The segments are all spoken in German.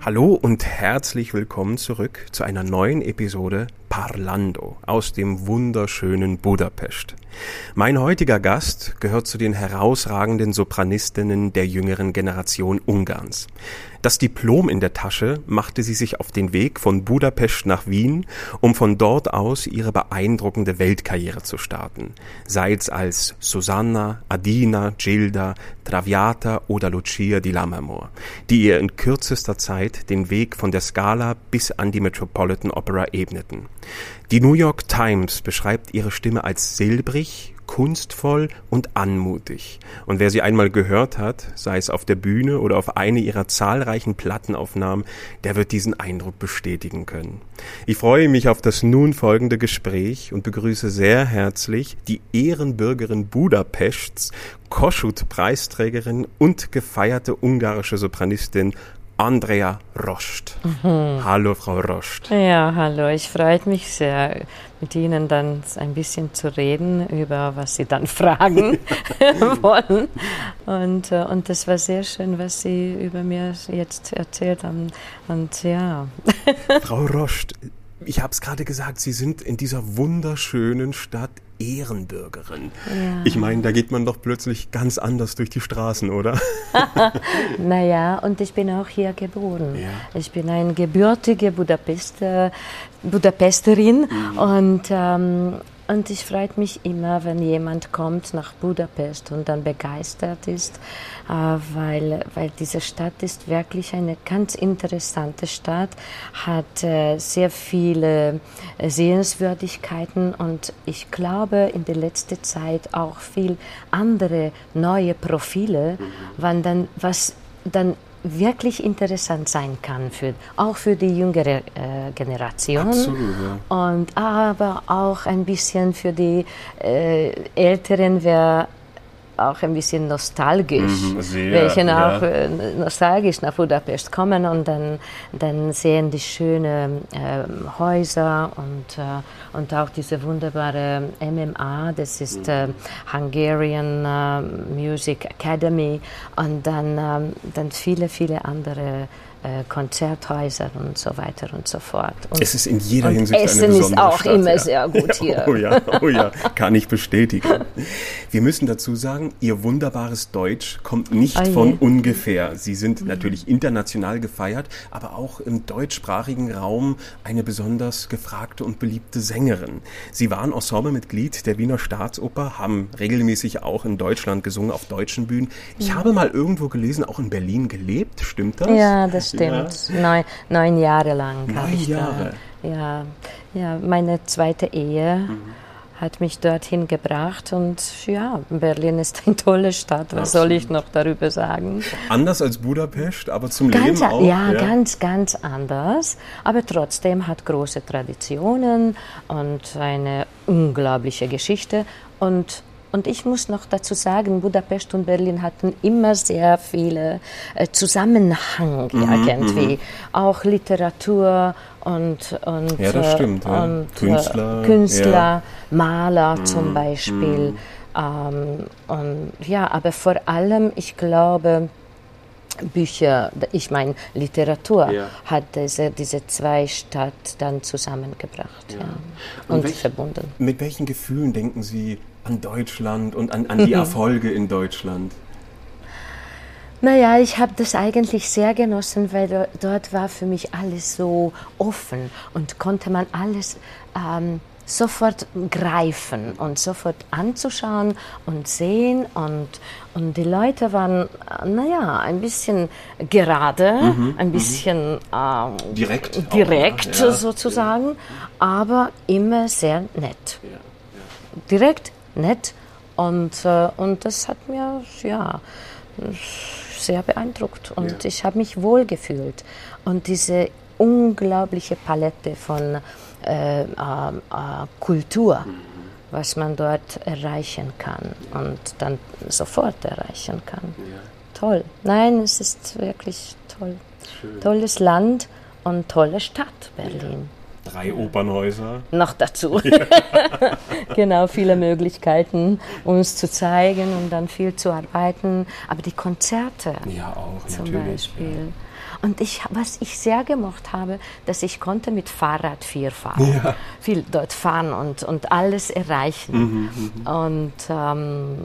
Hallo und herzlich willkommen zurück zu einer neuen Episode Parlando aus dem wunderschönen Budapest. Mein heutiger Gast gehört zu den herausragenden Sopranistinnen der jüngeren Generation Ungarns. Das Diplom in der Tasche machte sie sich auf den Weg von Budapest nach Wien, um von dort aus ihre beeindruckende Weltkarriere zu starten. Sei es als Susanna, Adina, Gilda, Traviata oder Lucia di Lammermoor, die ihr in kürzester Zeit den Weg von der Scala bis an die Metropolitan Opera ebneten. Die New York Times beschreibt ihre Stimme als silbrig, kunstvoll und anmutig. Und wer sie einmal gehört hat, sei es auf der Bühne oder auf eine ihrer zahlreichen Plattenaufnahmen, der wird diesen Eindruck bestätigen können. Ich freue mich auf das nun folgende Gespräch und begrüße sehr herzlich die Ehrenbürgerin Budapests, Kossuth-Preisträgerin und gefeierte ungarische Sopranistin Andrea Rost. Mhm. Hallo, Frau Rost. Ja, hallo. Ich freue mich sehr, mit Ihnen dann ein bisschen zu reden über was Sie dann fragen wollen. Und, äh, und das war sehr schön, was Sie über mir jetzt erzählt haben. Und ja. Frau Rost, ich habe es gerade gesagt, Sie sind in dieser wunderschönen Stadt Ehrenbürgerin. Ja. Ich meine, da geht man doch plötzlich ganz anders durch die Straßen, oder? naja, und ich bin auch hier geboren. Ja. Ich bin eine gebürtige Budapest, Budapesterin mhm. und ähm, und ich freue mich immer, wenn jemand kommt nach Budapest und dann begeistert ist, äh, weil, weil diese Stadt ist wirklich eine ganz interessante Stadt, hat äh, sehr viele äh, Sehenswürdigkeiten und ich glaube in der letzten Zeit auch viel andere neue Profile, mhm. wann dann, was dann wirklich interessant sein kann, für, auch für die jüngere äh, Generation. Absolut, ja. Und aber auch ein bisschen für die äh, Älteren, wer auch ein bisschen nostalgisch, mhm, sehr, welche ja. auch äh, nostalgisch nach Budapest kommen und dann, dann sehen die schönen äh, Häuser und, äh, und auch diese wunderbare MMA, das ist äh, Hungarian äh, Music Academy und dann, ähm, dann viele, viele andere äh, Konzerthäusern und so weiter und so fort. Und, es ist in jeder Hinsicht Essen eine besondere ist auch Stadt, immer ja. sehr gut hier. Oh ja, oh ja, kann ich bestätigen. Wir müssen dazu sagen, Ihr wunderbares Deutsch kommt nicht oh von ungefähr. Sie sind mhm. natürlich international gefeiert, aber auch im deutschsprachigen Raum eine besonders gefragte und beliebte Sängerin. Sie waren Ensemblemitglied der Wiener Staatsoper, haben regelmäßig auch in Deutschland gesungen auf deutschen Bühnen. Ich mhm. habe mal irgendwo gelesen, auch in Berlin gelebt, stimmt das? Ja, das stimmt. Ja. Neun, neun Jahre lang. Neun Jahre? Da, ja, ja, meine zweite Ehe. Mhm hat mich dorthin gebracht und ja, Berlin ist eine tolle Stadt, was Absolut. soll ich noch darüber sagen? Anders als Budapest, aber zum ganz, Leben auch? Ja, ja, ganz, ganz anders, aber trotzdem hat große Traditionen und eine unglaubliche Geschichte und und ich muss noch dazu sagen, Budapest und Berlin hatten immer sehr viele äh, Zusammenhang mhm, irgendwie. Mhm. Auch Literatur und, und, ja, das stimmt, ja. und Künstler, äh, Künstler ja. Maler mhm. zum Beispiel. Mhm. Ähm, und ja, aber vor allem, ich glaube, Bücher, ich meine Literatur, ja. hat diese, diese zwei Stadt dann zusammengebracht ja. Ja. und, und welch, verbunden. Mit welchen Gefühlen denken Sie an Deutschland und an, an die Erfolge in Deutschland? Naja, ich habe das eigentlich sehr genossen, weil dort war für mich alles so offen und konnte man alles ähm, sofort greifen und sofort anzuschauen und sehen. Und, und die Leute waren, naja, ein bisschen gerade, mhm, ein mhm. bisschen ähm, direkt, direkt auch, ja, sozusagen, ja. aber immer sehr nett. Ja, direkt, nett. Und, äh, und das hat mir ja, sehr beeindruckt und ich habe mich wohl gefühlt. Und diese unglaubliche Palette von äh, äh, Kultur, mhm. was man dort erreichen kann und dann sofort erreichen kann. Ja. toll. Nein, es ist wirklich toll. Schön. Tolles Land und tolle Stadt, Berlin. Ja. Drei Opernhäuser. Noch dazu. genau, viele Möglichkeiten, uns zu zeigen und dann viel zu arbeiten. Aber die Konzerte ja, auch, zum Beispiel. Ja. Und ich, was ich sehr gemocht habe, dass ich konnte mit Fahrrad viel fahren, ja. viel dort fahren und, und alles erreichen. Mhm, mhm. und ähm,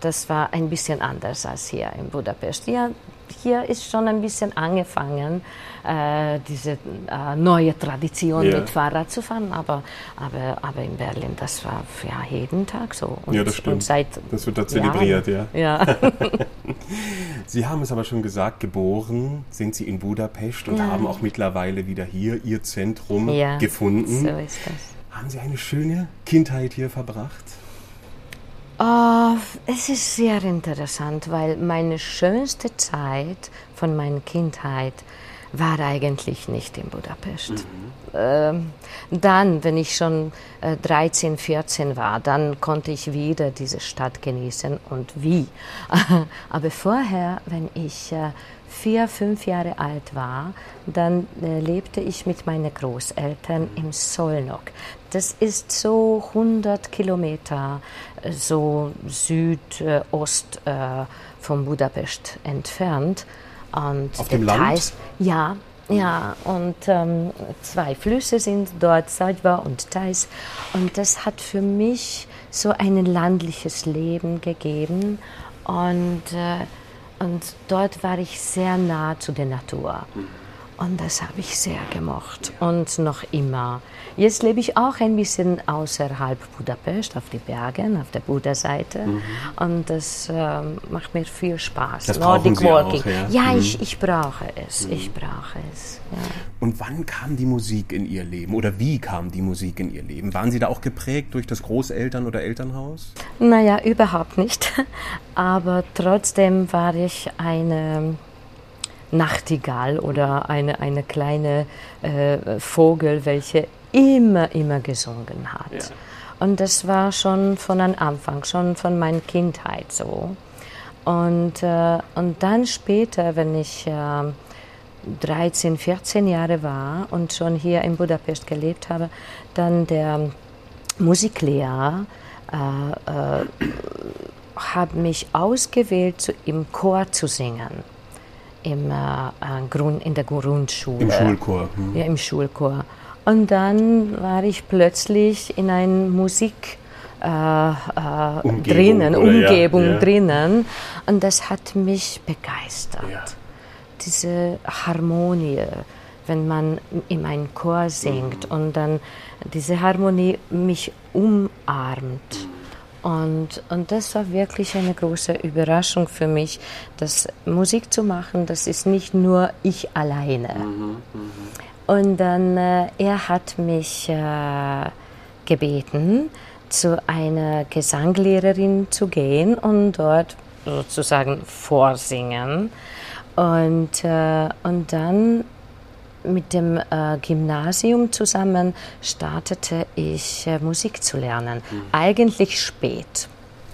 das war ein bisschen anders als hier in Budapest. Hier, hier ist schon ein bisschen angefangen, äh, diese äh, neue Tradition ja. mit Fahrrad zu fahren, aber, aber, aber in Berlin, das war ja jeden Tag so. Und, ja, das stimmt. Seit das wird da zelebriert, Jahren. ja. ja. Sie haben es aber schon gesagt, geboren sind Sie in Budapest und ja. haben auch mittlerweile wieder hier Ihr Zentrum ja, gefunden. So ist das. Haben Sie eine schöne Kindheit hier verbracht? Oh, es ist sehr interessant, weil meine schönste Zeit von meiner Kindheit war eigentlich nicht in Budapest. Mhm. Ähm, dann, wenn ich schon äh, 13, 14 war, dann konnte ich wieder diese Stadt genießen und wie. Aber vorher, wenn ich äh, vier, fünf Jahre alt war, dann äh, lebte ich mit meinen Großeltern im Solnok. Das ist so 100 Kilometer äh, so Südost äh, von Budapest entfernt. Und Auf dem Land? Ja, ja, und ähm, zwei Flüsse sind dort, Salva und Theiss. Und das hat für mich so ein landliches Leben gegeben. Und, äh, und dort war ich sehr nah zu der Natur. Und das habe ich sehr gemocht und noch immer. Jetzt lebe ich auch ein bisschen außerhalb Budapest, auf den Bergen, auf der Buda-Seite. Mhm. Und das äh, macht mir viel Spaß. Das Nordic Walking. Auch, ja, ja mhm. ich, ich brauche es. Mhm. Ich brauche es. Ja. Und wann kam die Musik in Ihr Leben? Oder wie kam die Musik in Ihr Leben? Waren Sie da auch geprägt durch das Großeltern- oder Elternhaus? Naja, überhaupt nicht. Aber trotzdem war ich eine Nachtigall oder eine, eine kleine äh, Vogel, welche immer, immer gesungen hat. Ja. Und das war schon von Anfang, schon von meiner Kindheit so. Und, äh, und dann später, wenn ich äh, 13, 14 Jahre war und schon hier in Budapest gelebt habe, dann der Musiklehrer äh, äh, hat mich ausgewählt, im Chor zu singen im, äh, Grund, in der Grundschule. Im Schulchor. Hm. Ja, im Schulchor. Und dann war ich plötzlich in einer Musik äh, äh, Umgebung, drinnen, Umgebung ja, ja. drinnen. Und das hat mich begeistert. Ja. Diese Harmonie, wenn man in einem Chor singt mhm. und dann diese Harmonie mich umarmt. Und, und das war wirklich eine große Überraschung für mich, dass Musik zu machen, das ist nicht nur ich alleine. Mhm, mh. Und dann, äh, er hat mich äh, gebeten, zu einer Gesanglehrerin zu gehen und dort sozusagen vorsingen. Und, äh, und dann mit dem äh, Gymnasium zusammen startete ich äh, Musik zu lernen. Mhm. Eigentlich spät.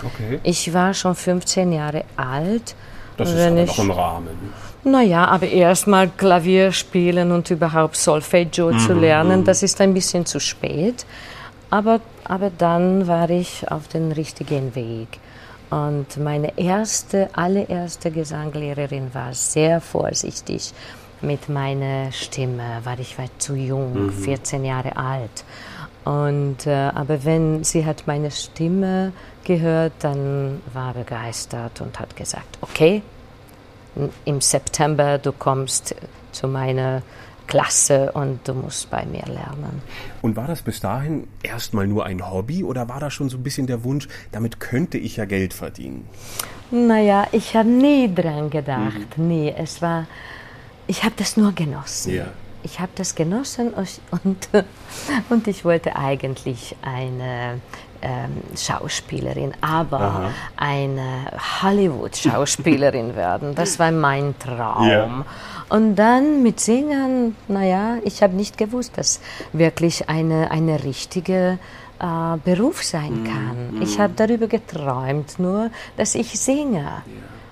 Okay. Ich war schon 15 Jahre alt. Das ist aber ich, noch im Rahmen. Naja, aber erstmal Klavier spielen und überhaupt Solfeggio mhm. zu lernen, mhm. das ist ein bisschen zu spät. Aber, aber dann war ich auf dem richtigen Weg. Und meine erste, allererste Gesanglehrerin war sehr vorsichtig mit meiner Stimme, weil ich war zu jung, mhm. 14 Jahre alt. Und, äh, aber wenn sie hat meine Stimme gehört, dann war begeistert und hat gesagt, okay, im September du kommst zu meiner Klasse und du musst bei mir lernen. Und war das bis dahin erstmal nur ein Hobby oder war da schon so ein bisschen der Wunsch, damit könnte ich ja Geld verdienen? Naja, ich habe nie dran gedacht, mhm. nie. Es war ich habe das nur genossen. Ja. Ich habe das genossen und, und ich wollte eigentlich eine ähm, Schauspielerin, aber Aha. eine Hollywood-Schauspielerin werden. Das war mein Traum. Ja. Und dann mit Singen, naja, ich habe nicht gewusst, dass wirklich eine, eine richtige äh, Beruf sein mhm. kann. Mhm. Ich habe darüber geträumt, nur dass ich singe. Ja.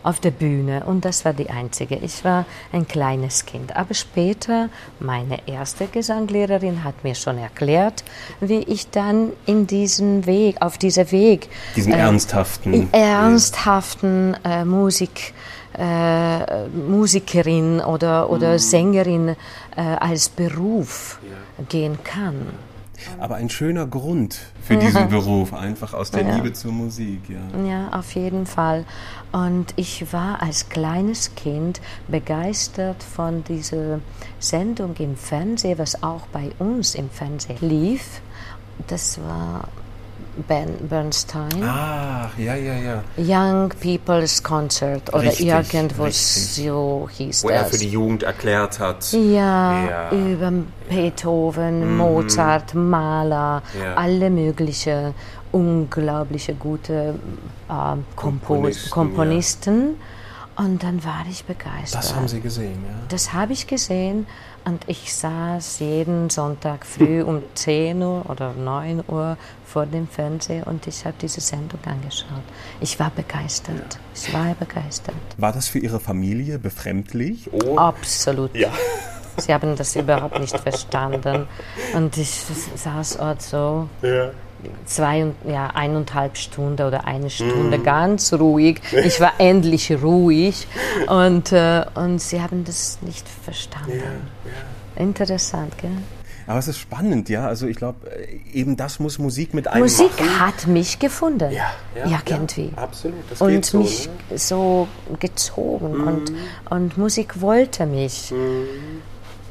Auf der Bühne und das war die einzige. Ich war ein kleines Kind. Aber später, meine erste Gesanglehrerin hat mir schon erklärt, wie ich dann in diesen Weg, auf dieser Weg, diesen äh, ernsthaften, ernsthaften äh, Musik, äh, Musikerin oder, oder mhm. Sängerin äh, als Beruf ja. gehen kann. Aber ein schöner Grund für diesen Beruf, einfach aus der ja. Liebe zur Musik. Ja. ja, auf jeden Fall. Und ich war als kleines Kind begeistert von dieser Sendung im Fernsehen, was auch bei uns im Fernsehen lief. Das war Ben Bernstein. Ah, ja, ja, ja. Young People's Concert oder richtig, irgendwo richtig. so hieß Wo das. Wo er für die Jugend erklärt hat. Ja, ja. über Beethoven, mhm. Mozart, Mahler, ja. alle möglichen unglaubliche gute äh, Komponisten. Komponisten. Ja. Und dann war ich begeistert. Das haben Sie gesehen, ja? Das habe ich gesehen und ich saß jeden Sonntag früh um 10 Uhr oder 9 Uhr vor dem Fernseher und ich habe diese Sendung angeschaut. Ich war begeistert. Ja. Ich war begeistert. War das für Ihre Familie befremdlich? Oh. Absolut. Ja. Sie haben das überhaupt nicht verstanden. Und ich saß dort so. Ja zwei, ja, eineinhalb Stunden oder eine Stunde mm. ganz ruhig. Ich war endlich ruhig und, äh, und sie haben das nicht verstanden. Ja, ja. Interessant, gell? Aber es ist spannend, ja. Also ich glaube, äh, eben das muss Musik mit einem Musik machen. hat mich gefunden. Ja, ja, irgendwie. Ja, absolut. Das und so, mich ne? so gezogen. Mhm. Und, und Musik wollte mich. Mhm.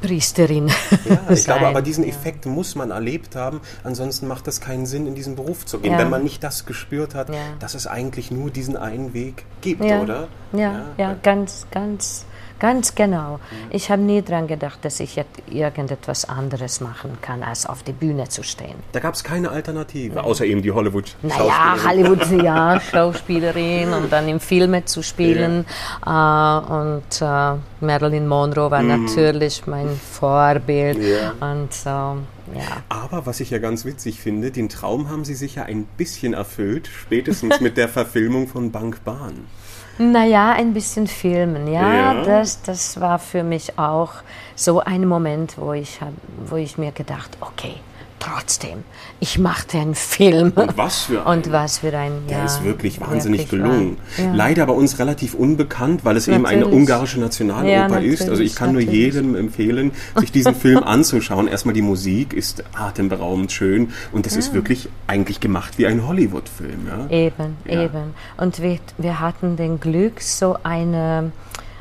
Priesterin. Ja, ich glaube, aber diesen Effekt muss man erlebt haben, ansonsten macht es keinen Sinn, in diesen Beruf zu gehen, ja. wenn man nicht das gespürt hat, ja. dass es eigentlich nur diesen einen Weg gibt, oder? Ja, ja, ganz, ganz Ganz genau. Ich habe nie daran gedacht, dass ich jetzt irgendetwas anderes machen kann, als auf die Bühne zu stehen. Da gab es keine Alternative, außer eben die Hollywood-Schauspielerin. Naja, Hollywood, ja, Schauspielerin und dann im Filme zu spielen. Ja. Äh, und äh, Marilyn Monroe war mhm. natürlich mein Vorbild. Ja. Und so. Ja. Aber was ich ja ganz witzig finde, den Traum haben Sie sich ja ein bisschen erfüllt, spätestens mit der Verfilmung von Bank Bahn. Naja, ein bisschen filmen, ja. ja. Das, das war für mich auch so ein Moment, wo ich, hab, wo ich mir gedacht, okay, trotzdem, ich machte einen Film. Und was für ein. Und was für ein, Der ja, ist wirklich wahnsinnig wirklich gelungen. Ja. Leider bei uns relativ unbekannt, weil es natürlich. eben eine ungarische Nationaloper ja, ist. Also ich kann natürlich. nur jedem empfehlen, sich diesen Film anzuschauen. Erstmal die Musik ist atemberaubend schön und es ist wirklich eigentlich gemacht wie ein Hollywood-Film. Eben, eben. Und wir, wir hatten den Glück, so eine,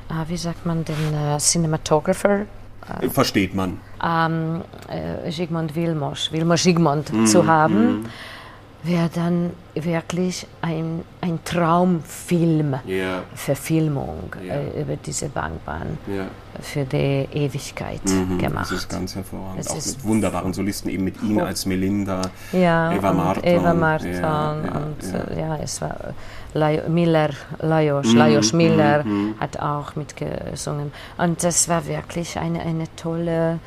ah, wie sagt man, den uh, Cinematographer äh, Versteht man. Ähm, äh, Sigmund Wilmos, Wilmos Sigmund mm, zu haben, mm. wäre dann wirklich ein, ein Traumfilm, yeah. Verfilmung yeah. äh, über diese Bankbahn yeah. für die Ewigkeit mm gemacht. Das ist ganz hervorragend. Es Auch mit wunderbaren Solisten, eben mit Ihnen als Melinda, ja, Eva Marton. Eva Marton ja, und ja, äh, ja, es war Miller, Lajos, mm, Lajos Miller mm, hat auch mitgesungen. Und das war wirklich eine, eine tolle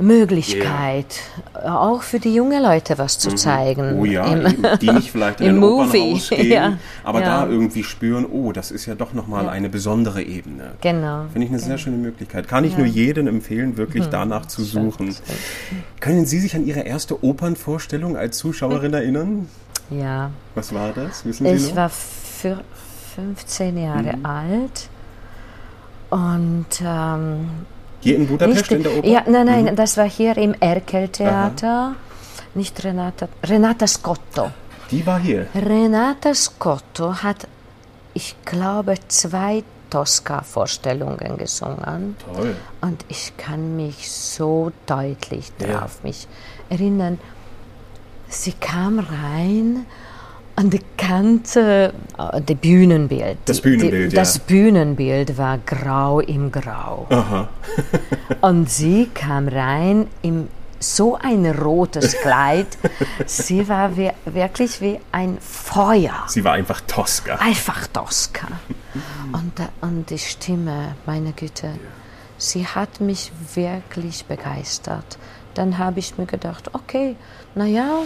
Möglichkeit, yeah. auch für die jungen Leute was zu mhm. zeigen. Oh ja, Im, die nicht vielleicht in ein Opernhaus gehen, ja, aber ja. da irgendwie spüren, oh, das ist ja doch nochmal ja. eine besondere Ebene. Genau. Finde ich eine genau. sehr schöne Möglichkeit. Kann ich nur jedem empfehlen, wirklich hm. danach zu suchen. Können Sie sich an Ihre erste Opernvorstellung als Zuschauerin erinnern? Ja. Was war das? Wissen Sie ich noch? war für 15 Jahre mhm. alt und ähm, hier in Budapest in der Oper? Ja, nein, nein, mhm. das war hier im Erkel-Theater. Nicht Renata, Renata Scotto. Die war hier. Renata Scotto hat, ich glaube, zwei Tosca-Vorstellungen gesungen. Toll. Und ich kann mich so deutlich ja. darauf mich erinnern. Sie kam rein und die ganze äh, die Bühnenbild. Das Bühnenbild, die, ja. Das Bühnenbild war grau im Grau. Aha. und sie kam rein im so ein rotes Kleid. sie war wie, wirklich wie ein Feuer. Sie war einfach Tosca. Einfach Tosca. und, und die Stimme, meine Güte, sie hat mich wirklich begeistert. Dann habe ich mir gedacht, okay, naja,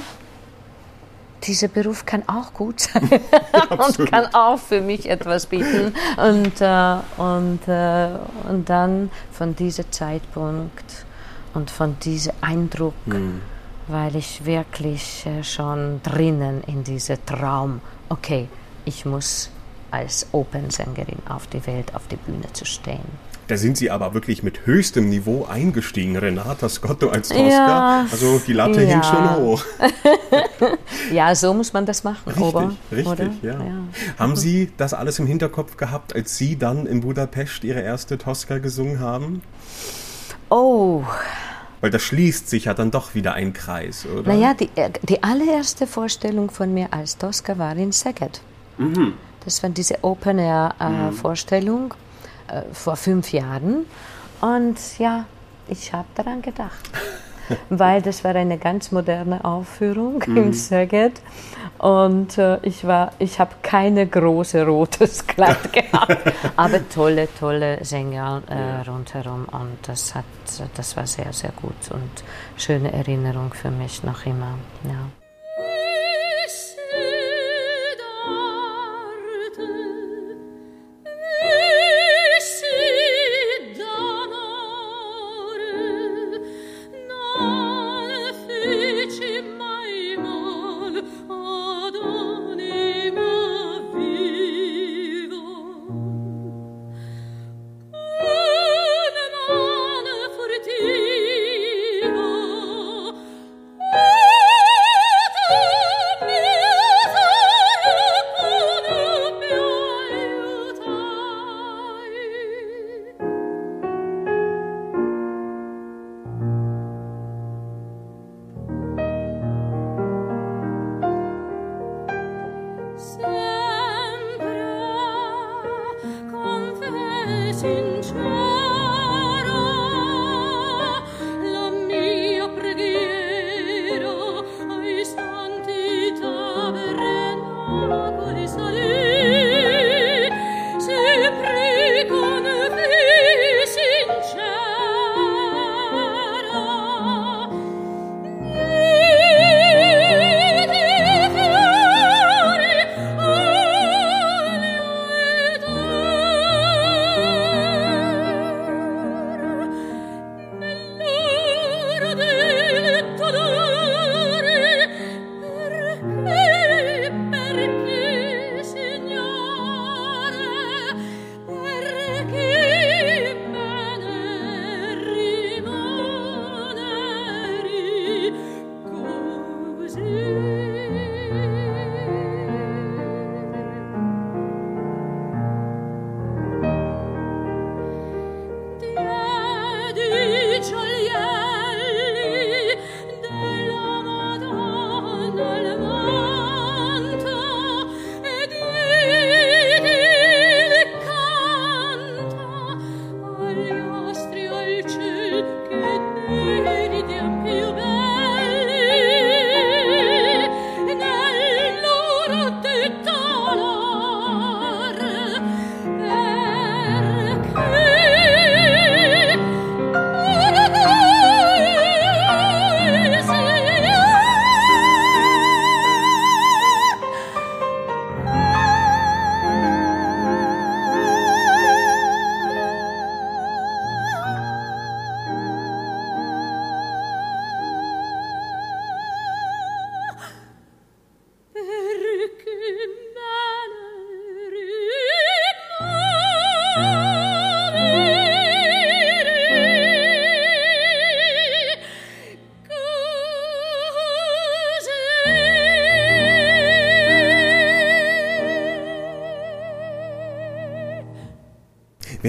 dieser Beruf kann auch gut sein und kann auch für mich etwas bieten. Und, äh, und, äh, und dann von diesem Zeitpunkt und von diesem Eindruck, mhm. weil ich wirklich äh, schon drinnen in diesem Traum, okay, ich muss als Opernsängerin auf die Welt, auf die Bühne zu stehen. Da sind Sie aber wirklich mit höchstem Niveau eingestiegen, Renata Scotto als Tosca. Ja, also die Latte ja. hing schon hoch. ja, so muss man das machen, richtig, Ober, Richtig, ja. ja. Haben Sie das alles im Hinterkopf gehabt, als Sie dann in Budapest Ihre erste Tosca gesungen haben? Oh, weil da schließt sich ja dann doch wieder ein Kreis, oder? Naja, die, äh, die allererste Vorstellung von mir als Tosca war in Szeged. Mhm. Das war diese Open-Air-Vorstellung. Mhm äh, vor fünf Jahren. Und ja, ich habe daran gedacht, weil das war eine ganz moderne Aufführung mhm. im Szeged. Und äh, ich, ich habe keine große rotes Kleid gehabt, aber tolle, tolle Sänger äh, ja. rundherum. Und das, hat, das war sehr, sehr gut und schöne Erinnerung für mich noch immer. Ja.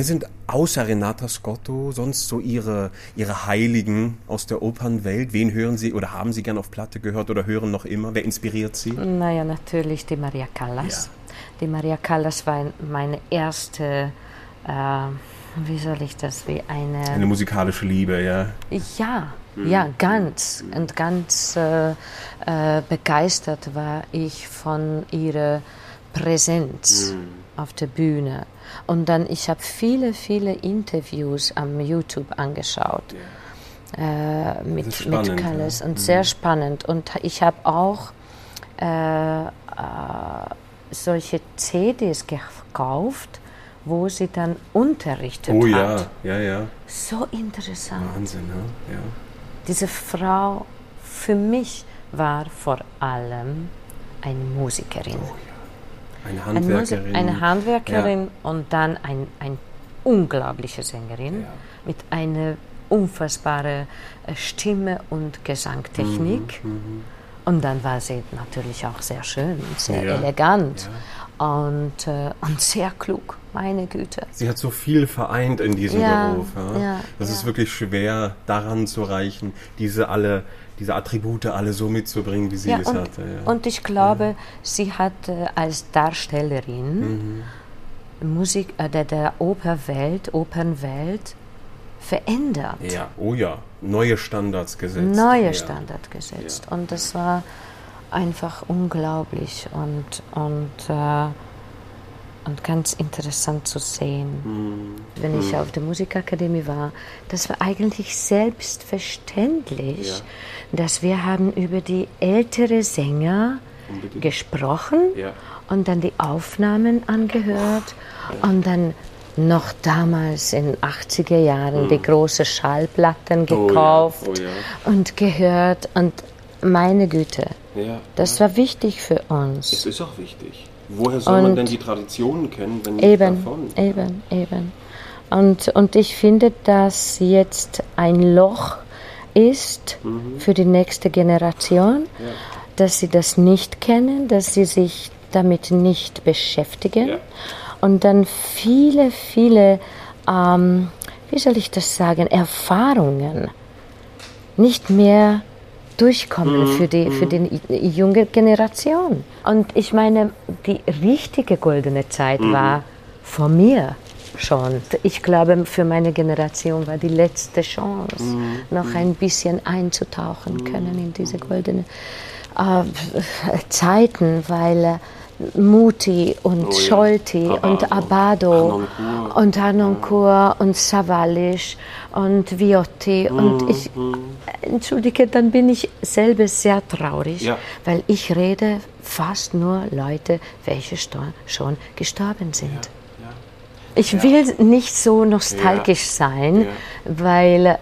Wer sind außer Renata Scotto sonst so Ihre, Ihre Heiligen aus der Opernwelt? Wen hören Sie oder haben Sie gern auf Platte gehört oder hören noch immer? Wer inspiriert Sie? Naja, natürlich die Maria Callas. Ja. Die Maria Callas war meine erste, äh, wie soll ich das, wie eine... Eine musikalische Liebe, ja. Ja, mhm. ja, ganz. Und ganz äh, äh, begeistert war ich von ihrer Präsenz mhm. auf der Bühne. Und dann, ich habe viele, viele Interviews am YouTube angeschaut. Yeah. Äh, mit, mit Callis und mhm. sehr spannend. Und ich habe auch äh, äh, solche CDs gekauft, wo sie dann unterrichtet oh, hat. Oh ja, ja, ja. So interessant. Wahnsinn, ne? ja. Diese Frau für mich war vor allem eine Musikerin. Oh, ja. Eine Handwerkerin. Eine, Handwerkerin ja. und dann ein, ein unglaubliche Sängerin ja. mit einer unfassbaren äh, Stimme und Gesangtechnik. Mhm, mhm, und dann war sie natürlich auch sehr schön, sehr ja. elegant und, äh, und sehr klug, meine Güte. Sie hat so viel vereint in diesem Beruf. Ja? das ist wirklich schwer, daran zu reichen, diese alle diese Attribute alle so mitzubringen, wie sie es und, hatte. Und ich glaube, sie hat äh, als Darstellerin mhm Musik, äh, der, der Operwelt, Opernwelt verändert. Ja, oh ja, neue Standards gesetzt. Neue ja. Standards gesetzt. Ja. Und das war einfach unglaublich und, und, äh, und ganz interessant zu sehen. Mhm. Wenn ich mhm. auf der Musikakademie war, das war eigentlich selbstverständlich, ja. dass wir haben über die ältere Sänger Unbedingt. gesprochen ja. und dann die Aufnahmen angehört und dann noch damals in den 80er Jahren mhm. die großen Schallplatten gekauft oh ja. Oh ja. und gehört. Und meine Güte, ja, das war wichtig für uns. Es ist auch wichtig. Woher soll und man denn die Traditionen kennen, wenn nicht eben, davon? Eben, eben. Und, und ich finde, dass jetzt ein Loch ist mhm. für die nächste Generation, dass sie das nicht kennen, dass sie sich damit nicht beschäftigen und dann viele, viele, ähm, wie soll ich das sagen, Erfahrungen nicht mehr durchkommen mhm. für, die, für mhm. die junge Generation. Und ich meine, die richtige goldene Zeit mhm. war vor mir schon. Ich glaube, für meine Generation war die letzte Chance, noch ein bisschen einzutauchen können in diese goldenen äh, Zeiten, weil äh, Muti und oh, Scholti ja. und Abado und Hanoncourt und Savalisch und Viotti mhm. und ich, entschuldige, dann bin ich selber sehr traurig, ja. weil ich rede fast nur Leute, welche schon gestorben sind. Ja. Ich will nicht so nostalgisch sein, weil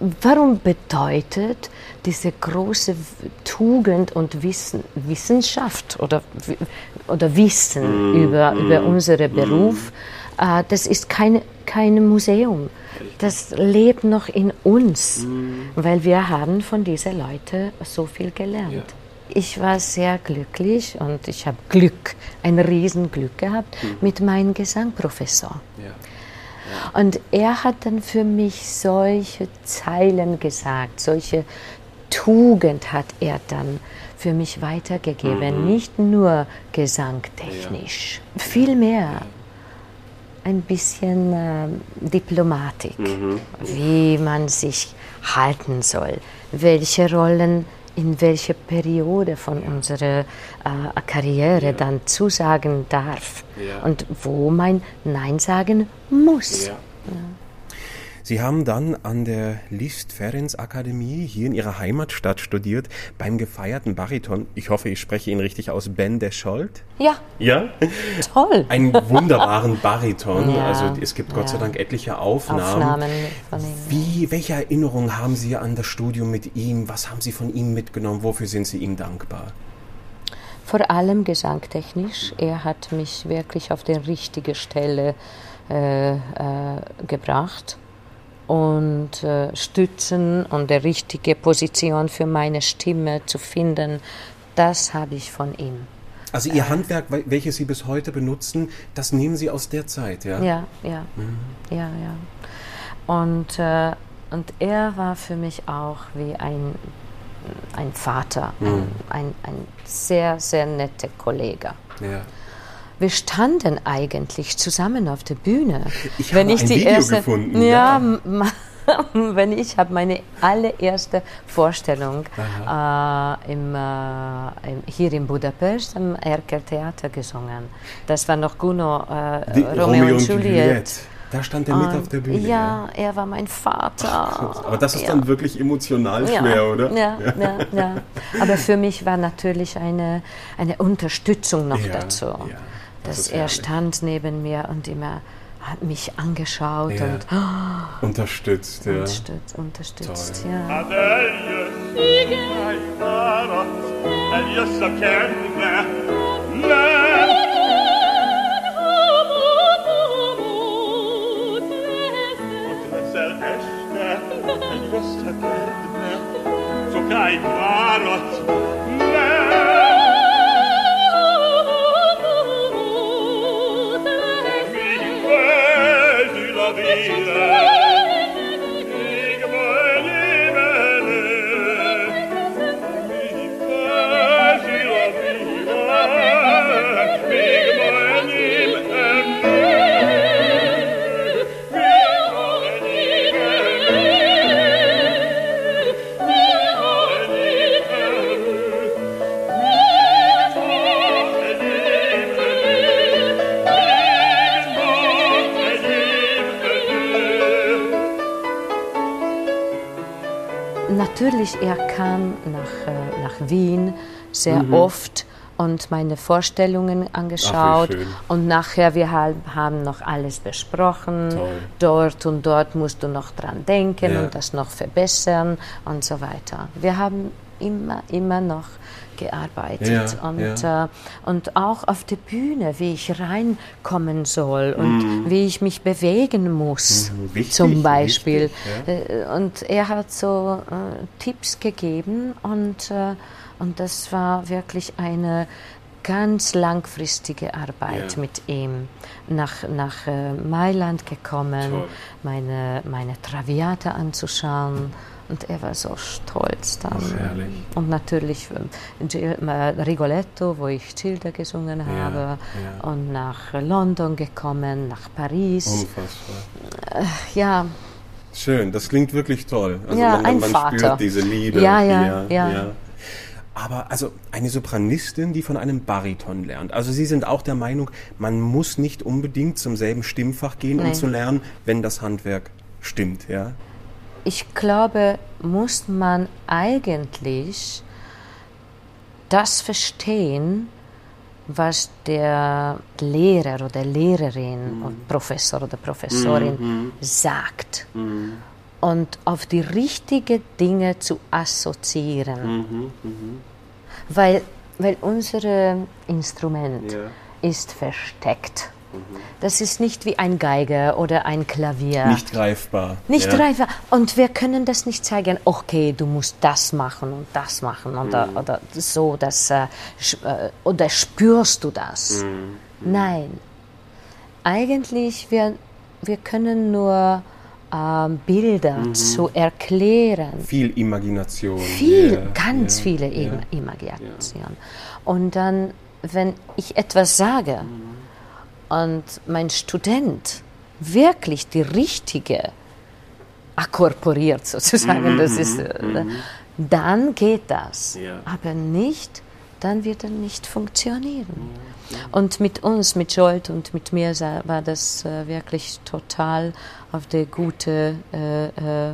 warum bedeutet diese große Tugend und Wissen, Wissenschaft oder, oder Wissen mm, über, mm, über unseren Beruf, mm. äh, das ist kein, kein Museum. Das lebt noch in uns, mm. weil wir haben von diesen Leuten so viel gelernt. Ja. Ich war sehr glücklich und ich habe Glück, ein Riesenglück gehabt mm. mit meinem Gesangprofessor. Ja. Und er hat dann für mich solche Zeilen gesagt, solche Tugend hat er dann für mich weitergegeben, mhm. nicht nur gesangtechnisch, ja. viel mehr. Ein bisschen äh, Diplomatik, mhm. wie man sich halten soll, welche Rollen in welche Periode von ja. unserer äh, Karriere ja. dann zusagen darf ja. und wo man Nein sagen muss. Sie haben dann an der Liszt Ferenc Akademie hier in Ihrer Heimatstadt studiert, beim gefeierten Bariton, ich hoffe, ich spreche ihn richtig aus, Ben Deschold. Ja. Ja? Toll. Einen wunderbaren Bariton. Ja. Also es gibt Gott ja. sei Dank etliche Aufnahmen. Aufnahmen von ihm. Wie, welche Erinnerungen haben Sie an das Studium mit ihm? Was haben Sie von ihm mitgenommen? Wofür sind Sie ihm dankbar? Vor allem gesangtechnisch. Er hat mich wirklich auf die richtige Stelle äh, äh, gebracht und äh, stützen und die richtige Position für meine Stimme zu finden, das habe ich von ihm. Also Ihr Handwerk, welches Sie bis heute benutzen, das nehmen Sie aus der Zeit, ja? Ja, ja, mhm. ja, ja. Und, äh, und er war für mich auch wie ein, ein Vater, mhm. ein, ein, ein sehr, sehr netter Kollege. Ja wir standen eigentlich zusammen auf der Bühne. Ich wenn habe ich ein die Video erste, gefunden. Ja, ja. wenn ich habe meine allererste Vorstellung äh, im, äh, hier in Budapest am Erker Theater gesungen. Das war noch Guno äh, Romeo, Romeo und Juliet. Juliet. Da stand er mit auf der Bühne. Ja, er war mein Vater. Ach, aber das ist ja. dann wirklich emotional schwer, ja, oder? Ja, ja, ja, Aber für mich war natürlich eine, eine Unterstützung noch dazu. Das dass er stand neben mir und immer hat mich angeschaut ja. und oh, unterstützt, ja. Unterstützt, unterstützt, Toll. ja. Sogar ein Barot nach, äh, nach Wien sehr mhm. oft und meine Vorstellungen angeschaut Ach, und nachher wir haben noch alles besprochen. Toll. Dort und dort musst du noch dran denken ja. und das noch verbessern und so weiter. Wir haben immer, immer noch gearbeitet ja, und, ja. Äh, und auch auf der Bühne, wie ich reinkommen soll und mhm. wie ich mich bewegen muss, mhm, wichtig, zum Beispiel. Wichtig, ja. Äh, und er hat so äh, Tipps gegeben und, äh, und das war wirklich eine ganz langfristige Arbeit ja. mit ihm. Nach, nach äh, Mailand gekommen, meine, meine Traviata anzuschauen. Und er war so stolz dann. Ach, und natürlich äh, Rigoletto, wo ich Schilder gesungen habe. Ja, ja. Und nach London gekommen, nach Paris. Unfassbar. Äh, ja. Schön, das klingt wirklich toll. Also ja, man, man, man Vater. spürt diese Liebe. Ja, ja, ja. Aber also eine Sopranistin, die von einem Bariton lernt. Also Sie sind auch der Meinung, man muss nicht unbedingt zum selben Stimmfach gehen, Nein. um zu lernen, wenn das Handwerk stimmt, ja? Ich glaube, muss man eigentlich das verstehen, was der Lehrer oder Lehrerin, mhm. Professor oder Professorin mhm. sagt. Mhm. Und auf die richtigen Dinge zu assoziieren. Mhm, mhm. Weil, weil unser Instrument ja. ist versteckt. Das ist nicht wie ein Geiger oder ein Klavier. Nicht greifbar. Nicht ja. greifbar. Und wir können das nicht zeigen, okay, du musst das machen und das machen oder, mhm. oder so, dass, äh, äh, oder spürst du das? Mhm. Nein. Eigentlich, wir, wir können nur äh, Bilder mhm. zu erklären. Viel Imagination. Viel, ja. ganz ja. viele ja. Imagination. Und dann, wenn ich etwas sage, mhm und mein Student wirklich die richtige akkorporiert sozusagen, das mhm, ist, äh, mhm. dann geht das. Aber nicht, dann wird er nicht funktionieren. Und mit uns, mit Jolt und mit mir war das äh, wirklich total auf der guten äh, äh,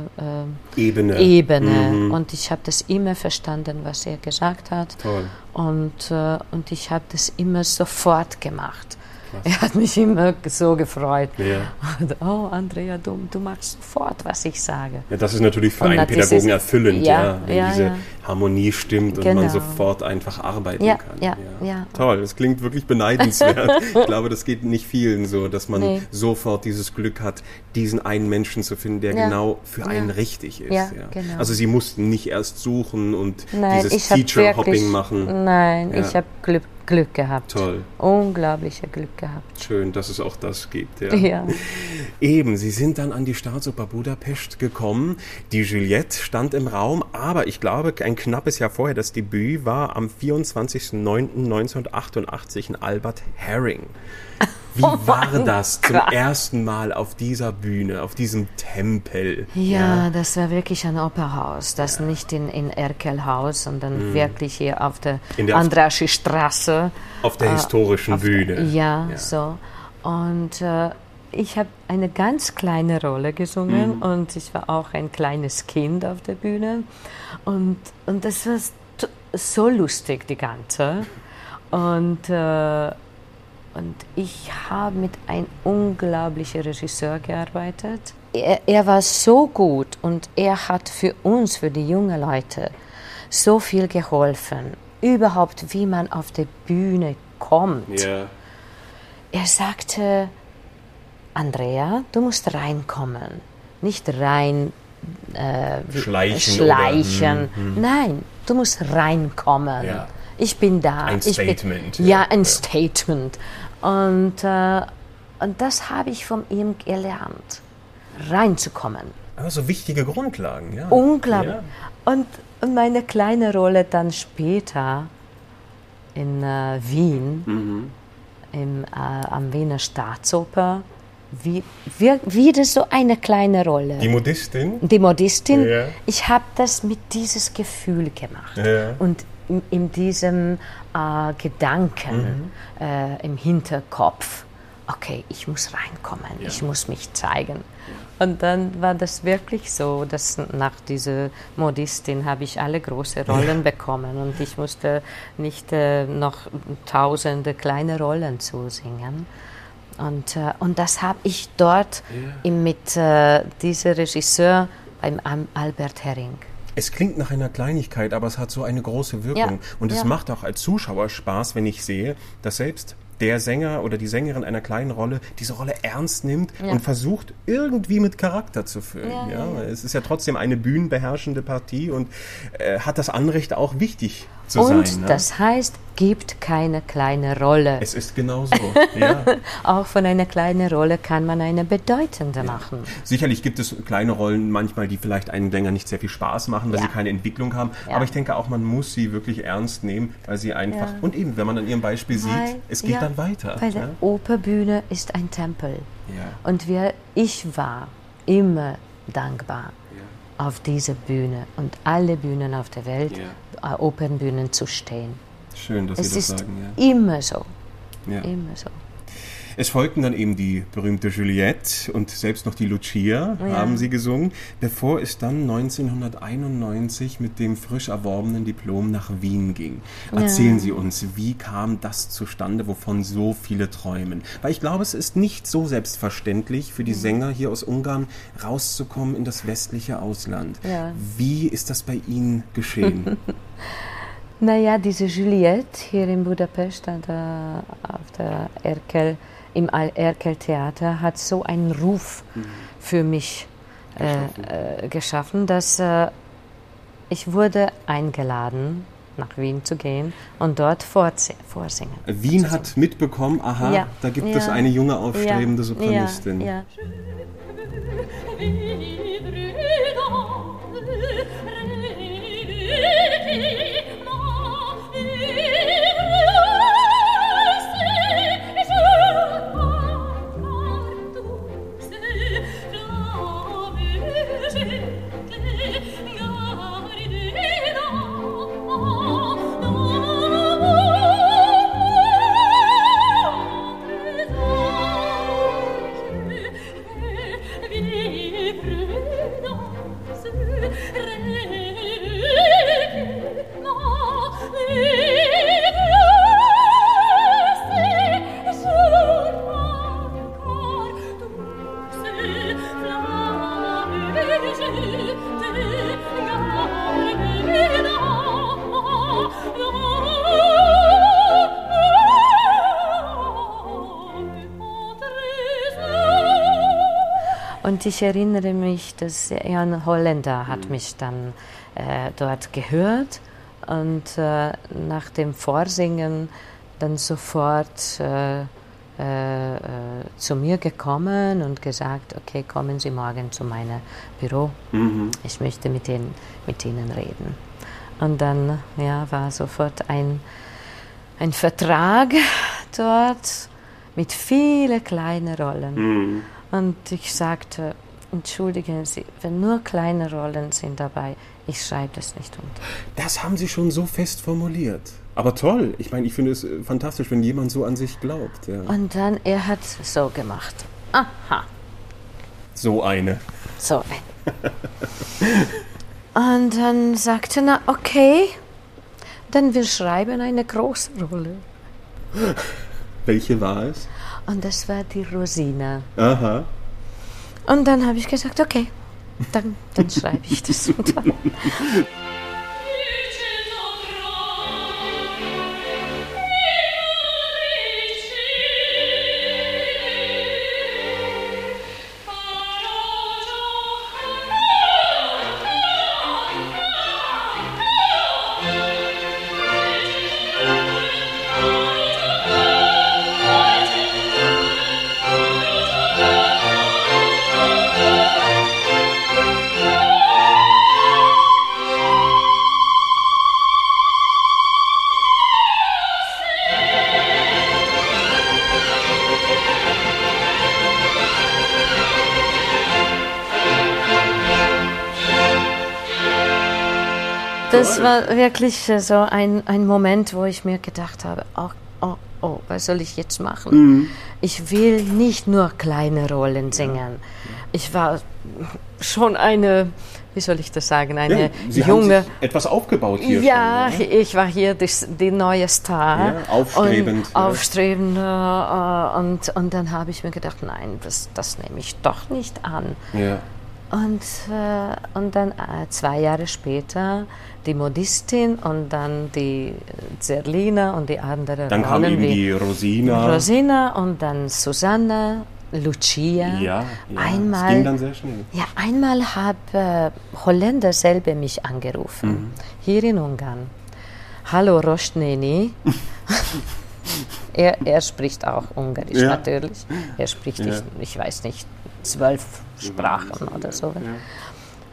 Ebene. Ebene. Mhm. Und ich habe das immer verstanden, was er gesagt hat. Toll. Und, äh, und ich habe das immer sofort gemacht. Er hat mich immer so gefreut. Ja. Und, oh, Andrea, du, du machst sofort, was ich sage. Ja, das ist natürlich für und einen Pädagogen erfüllend, ja, ja wenn ja, diese Harmonie stimmt genau. und man genau. sofort einfach arbeiten kann. Ja, ja. Toll, das klingt wirklich beneidenswert. ich glaube, das geht nicht vielen so, dass man nee. sofort dieses Glück hat, diesen einen Menschen zu finden, der genau für einen richtig ist. Genau. Also Sie mussten nicht erst suchen und Nein, dieses Teacher-Hopping machen. Nein, ich habe Glück Glück gehabt. Toll. Unglaubliche Glück gehabt. Schön, dass es auch das gibt. Ja. ja. Eben, Sie sind dann an die Staatsoper Budapest gekommen. Die Juliette stand im Raum, aber ich glaube, ein knappes Jahr vorher, das Debüt war am 24.09.1988 in Albert Herring. Wie oh war das zum ersten Mal auf dieser Bühne, auf diesem Tempel? Ja, ja. das war wirklich ein Operhaus. Das ja. nicht in, in Erkelhaus, sondern mhm. wirklich hier auf der, der Andraschi Straße. Auf der historischen äh, auf, Bühne. Ja, ja, so. Und äh, ich habe eine ganz kleine Rolle gesungen mhm. und ich war auch ein kleines Kind auf der Bühne. Und, und das war so lustig, die ganze. Und, äh, und ich habe mit einem unglaublichen Regisseur gearbeitet. Er, er war so gut und er hat für uns, für die jungen Leute, so viel geholfen. Überhaupt, wie man auf die Bühne kommt. Yeah. Er sagte, Andrea, du musst reinkommen, nicht rein äh, schleichen. schleichen. Hm, hm. Nein, du musst reinkommen. Ja. Ich bin da. Ein Statement. Bin, ja, ein ja. Statement. Und, äh, und das habe ich von ihm gelernt, reinzukommen. Also wichtige Grundlagen, ja. Unglaublich. Ja. Und, und meine kleine Rolle dann später in äh, Wien, mhm. im, äh, am Wiener Staatsoper, wie, wie, wieder so eine kleine Rolle. Die Modistin? Die Modistin. Ja. Ich habe das mit dieses Gefühl gemacht. Ja. Und in, in diesem äh, Gedanken mhm. äh, im Hinterkopf, okay, ich muss reinkommen, ja. ich muss mich zeigen. Und dann war das wirklich so, dass nach dieser Modistin habe ich alle große Rollen bekommen und ich musste nicht äh, noch tausende kleine Rollen zusingen. Und, äh, und das habe ich dort ja. mit äh, diesem Regisseur beim Albert Herring. Es klingt nach einer Kleinigkeit, aber es hat so eine große Wirkung. Ja. Und es ja. macht auch als Zuschauer Spaß, wenn ich sehe, dass selbst der Sänger oder die Sängerin einer kleinen Rolle diese Rolle ernst nimmt ja. und versucht irgendwie mit Charakter zu füllen. Ja, ja, Es ist ja trotzdem eine bühnenbeherrschende Partie und äh, hat das Anrecht auch wichtig zu und sein. Und das heißt, gibt keine kleine Rolle. Es ist genau so. Ja. auch von einer kleinen Rolle kann man eine bedeutende ja. machen. Sicherlich gibt es kleine Rollen manchmal, die vielleicht einen Sänger nicht sehr viel Spaß machen, weil ja. sie keine Entwicklung haben. Aber ich denke auch, man muss sie wirklich ernst nehmen, weil sie einfach, und eben, wenn man an ihrem Beispiel weil, sieht, es geht dann weiter. Weil die Operbühne ist ein Tempel. Und wir, ich war immer dankbar auf dieser Bühne und alle Bühnen auf der Welt, ja. Opernbühnen zu stehen. Schön, dass es Sie das sagen. Es ist immer so. Ja. Immer so. Es folgten dann eben die berühmte Juliette und selbst noch die Lucia ja. haben sie gesungen, bevor es dann 1991 mit dem frisch erworbenen Diplom nach Wien ging. Erzählen ja. Sie uns, wie kam das zustande, wovon so viele träumen? Weil ich glaube, es ist nicht so selbstverständlich für die Sänger hier aus Ungarn rauszukommen in das westliche Ausland. Ja. Wie ist das bei Ihnen geschehen? Naja, diese Juliette hier in Budapest an der, auf der Erkel, im Erkel-Theater hat so einen Ruf mhm. für mich äh, äh, geschaffen, dass äh, ich wurde eingeladen nach Wien zu gehen und dort vorsingen. Wien hat mitbekommen, aha, ja. da gibt ja. es eine junge aufstrebende ja. Sopranistin. Ja. Und ich erinnere mich, dass ein Holländer hat mhm. mich dann äh, dort gehört und äh, nach dem Vorsingen dann sofort äh, äh, äh, zu mir gekommen und gesagt, okay, kommen Sie morgen zu meinem Büro. Mhm. Ich möchte mit Ihnen, mit Ihnen reden. Und dann ja, war sofort ein, ein Vertrag dort mit vielen kleinen Rollen. Mhm. Und ich sagte, entschuldigen Sie, wenn nur kleine Rollen sind dabei, ich schreibe das nicht unter. Das haben Sie schon so fest formuliert. Aber toll. Ich meine, ich finde es äh, fantastisch, wenn jemand so an sich glaubt. Ja. Und dann, er hat so gemacht. aha. So eine. So eine. Und dann sagte er, okay, dann wir schreiben eine große Rolle. Welche war es? Und das war die Rosina. Aha. Und dann habe ich gesagt, okay, dann, dann schreibe ich das. das war wirklich äh, so ein, ein Moment, wo ich mir gedacht habe, oh, oh, oh, was soll ich jetzt machen? Ich will nicht nur kleine Rollen singen. Ich war schon eine, wie soll ich das sagen, eine Ja, Sie junge... etwas aufgebaut hier Ja, schon. ne? ich war hier das, die neue Star. Ja, aufstrebend, Und, ja. aufstrebend. äh, Und, und dann habe ich mir gedacht, nein, das, das nehme ich doch nicht an. Ja. Und, äh, und dann äh, zwei Jahre später die Modistin und dann die Zerlina und die andere Dann kam Rollen eben wie die Rosina. Rosina und dann Susanna, Lucia. Ja, ja. Einmal, ging dann sehr schnell. ja, einmal hat äh, Holländer selber mich angerufen, Mhm. hier in Ungarn. Hallo Rostneni. er, er spricht auch Ungarisch Ja. natürlich. Er spricht, Ja. ich, ich weiß nicht, zwölf Sprachen oder so.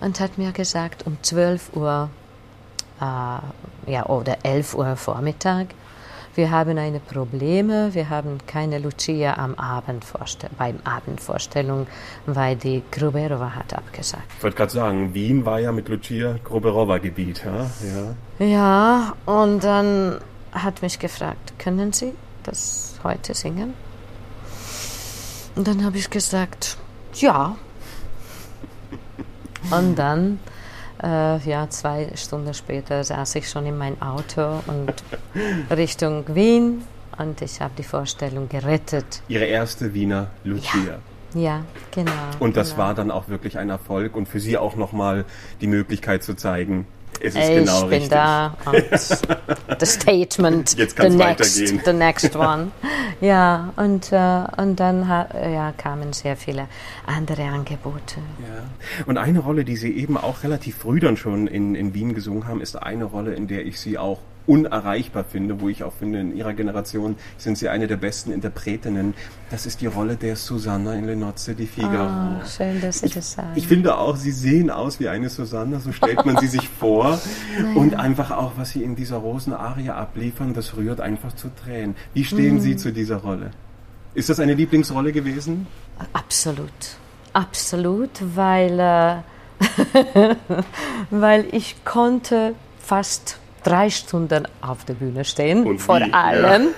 Und hat mir gesagt, um 12 Uhr äh, ja, oder 11 Uhr Vormittag, wir haben eine Probleme, wir haben keine Lucia am Abendvorste beim Abendvorstellung, weil die Gruberova hat abgesagt. Ich wollte gerade sagen, Wien war ja mit Lucia Groberova Gebiet. Ja? Ja. Ja, und dann hat mich gefragt, können Sie das heute singen? Und dann habe ich gesagt, ja. Und dann, äh, ja, zwei Stunden später saß ich schon in mein Auto und Richtung Wien und ich habe die Vorstellung gerettet. Ihre erste Wiener Lucia. Ja, genau. Und das genau. war dann auch wirklich ein Erfolg und für Sie auch nochmal die Möglichkeit zu zeigen, es ist ich genau bin richtig. da und the statement, Jetzt the next, weitergehen. the next one. Ja, und, äh, und dann ja, kamen sehr viele andere Angebote. Ja. Und eine Rolle, die Sie eben auch relativ früh dann schon in, in Wien gesungen haben, ist eine Rolle, in der ich Sie auch unerreichbar finde, wo ich auch finde, in Ihrer Generation sind Sie eine der besten Interpretinnen. Das ist die Rolle der Susanna in Le Nozze di Figaro. Ah, schön, dass Sie das sagen. Ich finde auch, Sie sehen aus wie eine Susanna, so stellt man sie sich vor. Und einfach auch, was Sie in dieser Rosenarie abliefern, das rührt einfach zu Tränen. Wie stehen Mhm. Sie zu dieser Rolle? Ist das eine Lieblingsrolle gewesen? Absolut. Absolut, weil, äh, weil ich konnte fast drei Stunden auf der Bühne stehen, Und vor wie, ja. allem,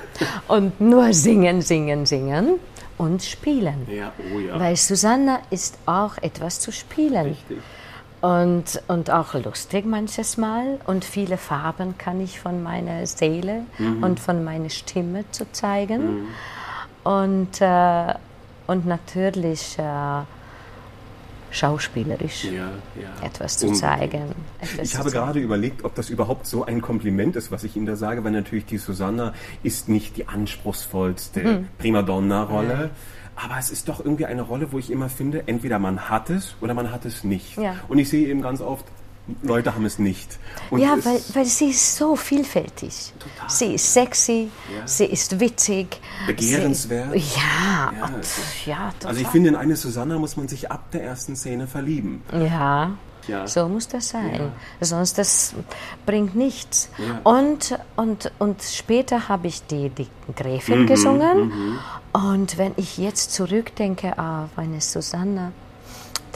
und nur singen, singen, singen und spielen. Ja, oh ja. Weil Susanna ist auch etwas zu spielen. Richtig. Und, und auch lustig manches Mal. Und viele Farben kann ich von meiner Seele Mhm. und von meiner Stimme zu zeigen. Und, äh, und natürlich äh, schauspielerisch Ja, ja. etwas zu zeigen. Etwas Ich zu habe zeigen. gerade überlegt, ob das überhaupt so ein Kompliment ist, was ich Ihnen da sage, weil natürlich die Susanna ist nicht die anspruchsvollste Mhm. Primadonna-Rolle. Aber es ist doch irgendwie eine Rolle, wo ich immer finde, entweder man hat es oder man hat es nicht. Ja. Und ich sehe eben ganz oft, Leute haben es nicht. Und ja, weil, weil sie ist so vielfältig. Total. Sie ist sexy, Ja. sie ist witzig. Begehrenswert. Sie, ja, Ja, ist- ja, total. Also ich finde, in eine Susanna muss man sich ab der ersten Szene verlieben. Ja, Ja. so muss das sein. Sonst das bringt nichts. Und, und, und später habe ich die, die Gräfin Mhm, gesungen. Und wenn ich jetzt zurückdenke auf eine Susanna,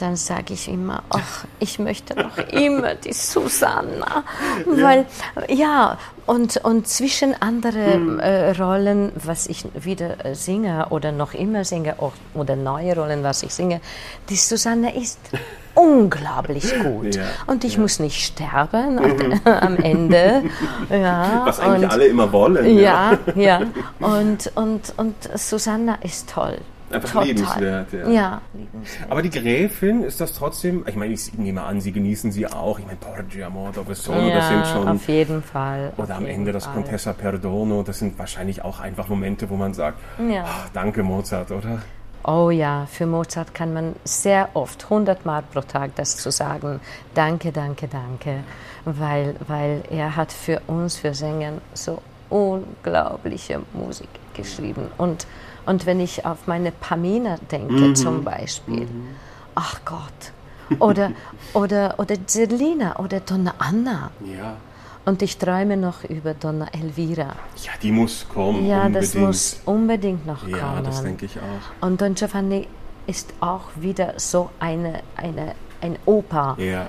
dann sage ich immer, ach, ich möchte noch immer die Susanna, weil ja und und zwischen anderen hm. äh, Rollen, was ich wieder äh, singe oder noch immer singe oder neue Rollen, was ich singe, die Susanna ist unglaublich gut. Ja, und ich ja. muss nicht sterben mhm. am Ende. Ja, Was eigentlich und, alle immer wollen. Ja, ja. ja. Und, und, und Susanna ist toll. Einfach Total. liebenswert, ja. ja liebenswert. Aber die Gräfin ist das trotzdem, ich meine, ich nehme an, Sie genießen sie auch. Ich meine, Porgi Amor dopo Solo, ja, das sind schon. Auf jeden Fall. Oder am Ende das Contessa Perdono, das sind wahrscheinlich auch einfach Momente, wo man sagt, ja. ach, danke Mozart, oder? Oh ja, für Mozart kann man sehr oft, hundertmal pro Tag das zu sagen, danke, danke, danke, weil, weil er hat für uns, für Sänger, so unglaubliche Musik geschrieben. Und, und wenn ich auf meine Pamina denke mhm. zum Beispiel, mhm. ach Gott, oder, oder, oder Zerlina oder Donna Anna. Ja. Und ich träume noch über Donna Elvira. Ja, die muss kommen. Ja, unbedingt. das muss unbedingt noch kommen. Ja, das denke ich auch. Und Don Giovanni ist auch wieder so eine, eine, ein Oper. Ja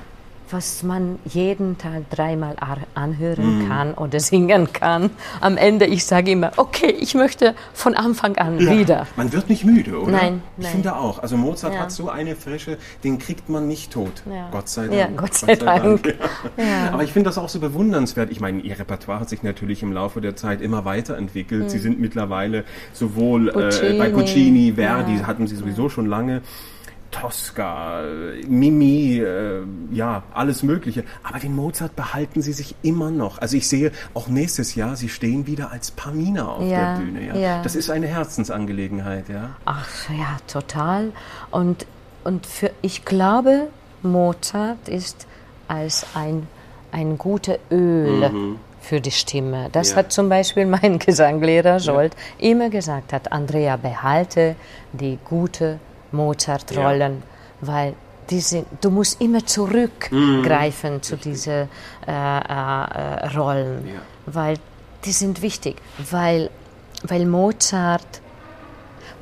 was man jeden Tag dreimal anhören mm. kann oder singen kann. Am Ende, ich sage immer, okay, ich möchte von Anfang an ja, wieder. Man wird nicht müde, oder? Nein. Ich nein. finde auch. Also Mozart ja. hat so eine Frische, den kriegt man nicht tot. Ja. Gott sei Dank. Ja, Gott sei, Gott sei Dank. Dank. Aber ich finde das auch so bewundernswert. Ich meine, ihr Repertoire hat sich natürlich im Laufe der Zeit immer weiterentwickelt. Mm. Sie sind mittlerweile sowohl äh, bei Puccini, Verdi, hatten sie sowieso schon lange. Tosca, Mimi, äh, ja, alles Mögliche. Aber den Mozart behalten sie sich immer noch. Also ich sehe auch nächstes Jahr, sie stehen wieder als Pamina auf ja, der Bühne. Ja. ja. Das ist eine Herzensangelegenheit, ja. Ach ja, total. Und, und für, ich glaube, Mozart ist als ein, ein guter Öl. Mhm für die Stimme. Das ja. hat zum Beispiel mein Gesanglehrer Scholt ja. immer gesagt, hat Andrea behalte die gute Mozart-Rollen, ja. weil diese, du musst immer zurückgreifen mm, zu diesen äh, äh, Rollen, ja. weil die sind wichtig, weil, weil Mozart,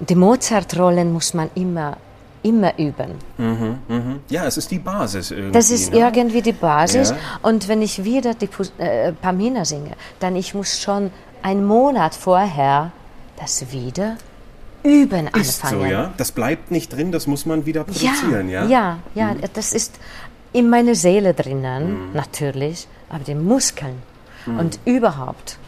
die Mozart-Rollen muss man immer immer üben. Mhm, mhm. Ja, es ist die Basis irgendwie. Das ist ne? irgendwie die Basis. Ja. Und wenn ich wieder die äh, Pamina singe, dann ich muss schon einen Monat vorher das wieder Üben ist anfangen. So, ja? Das bleibt nicht drin, das muss man wieder produzieren, ja? Ja, ja, ja mhm. das ist in meiner Seele drinnen, mhm. natürlich, aber die Muskeln mhm. und überhaupt,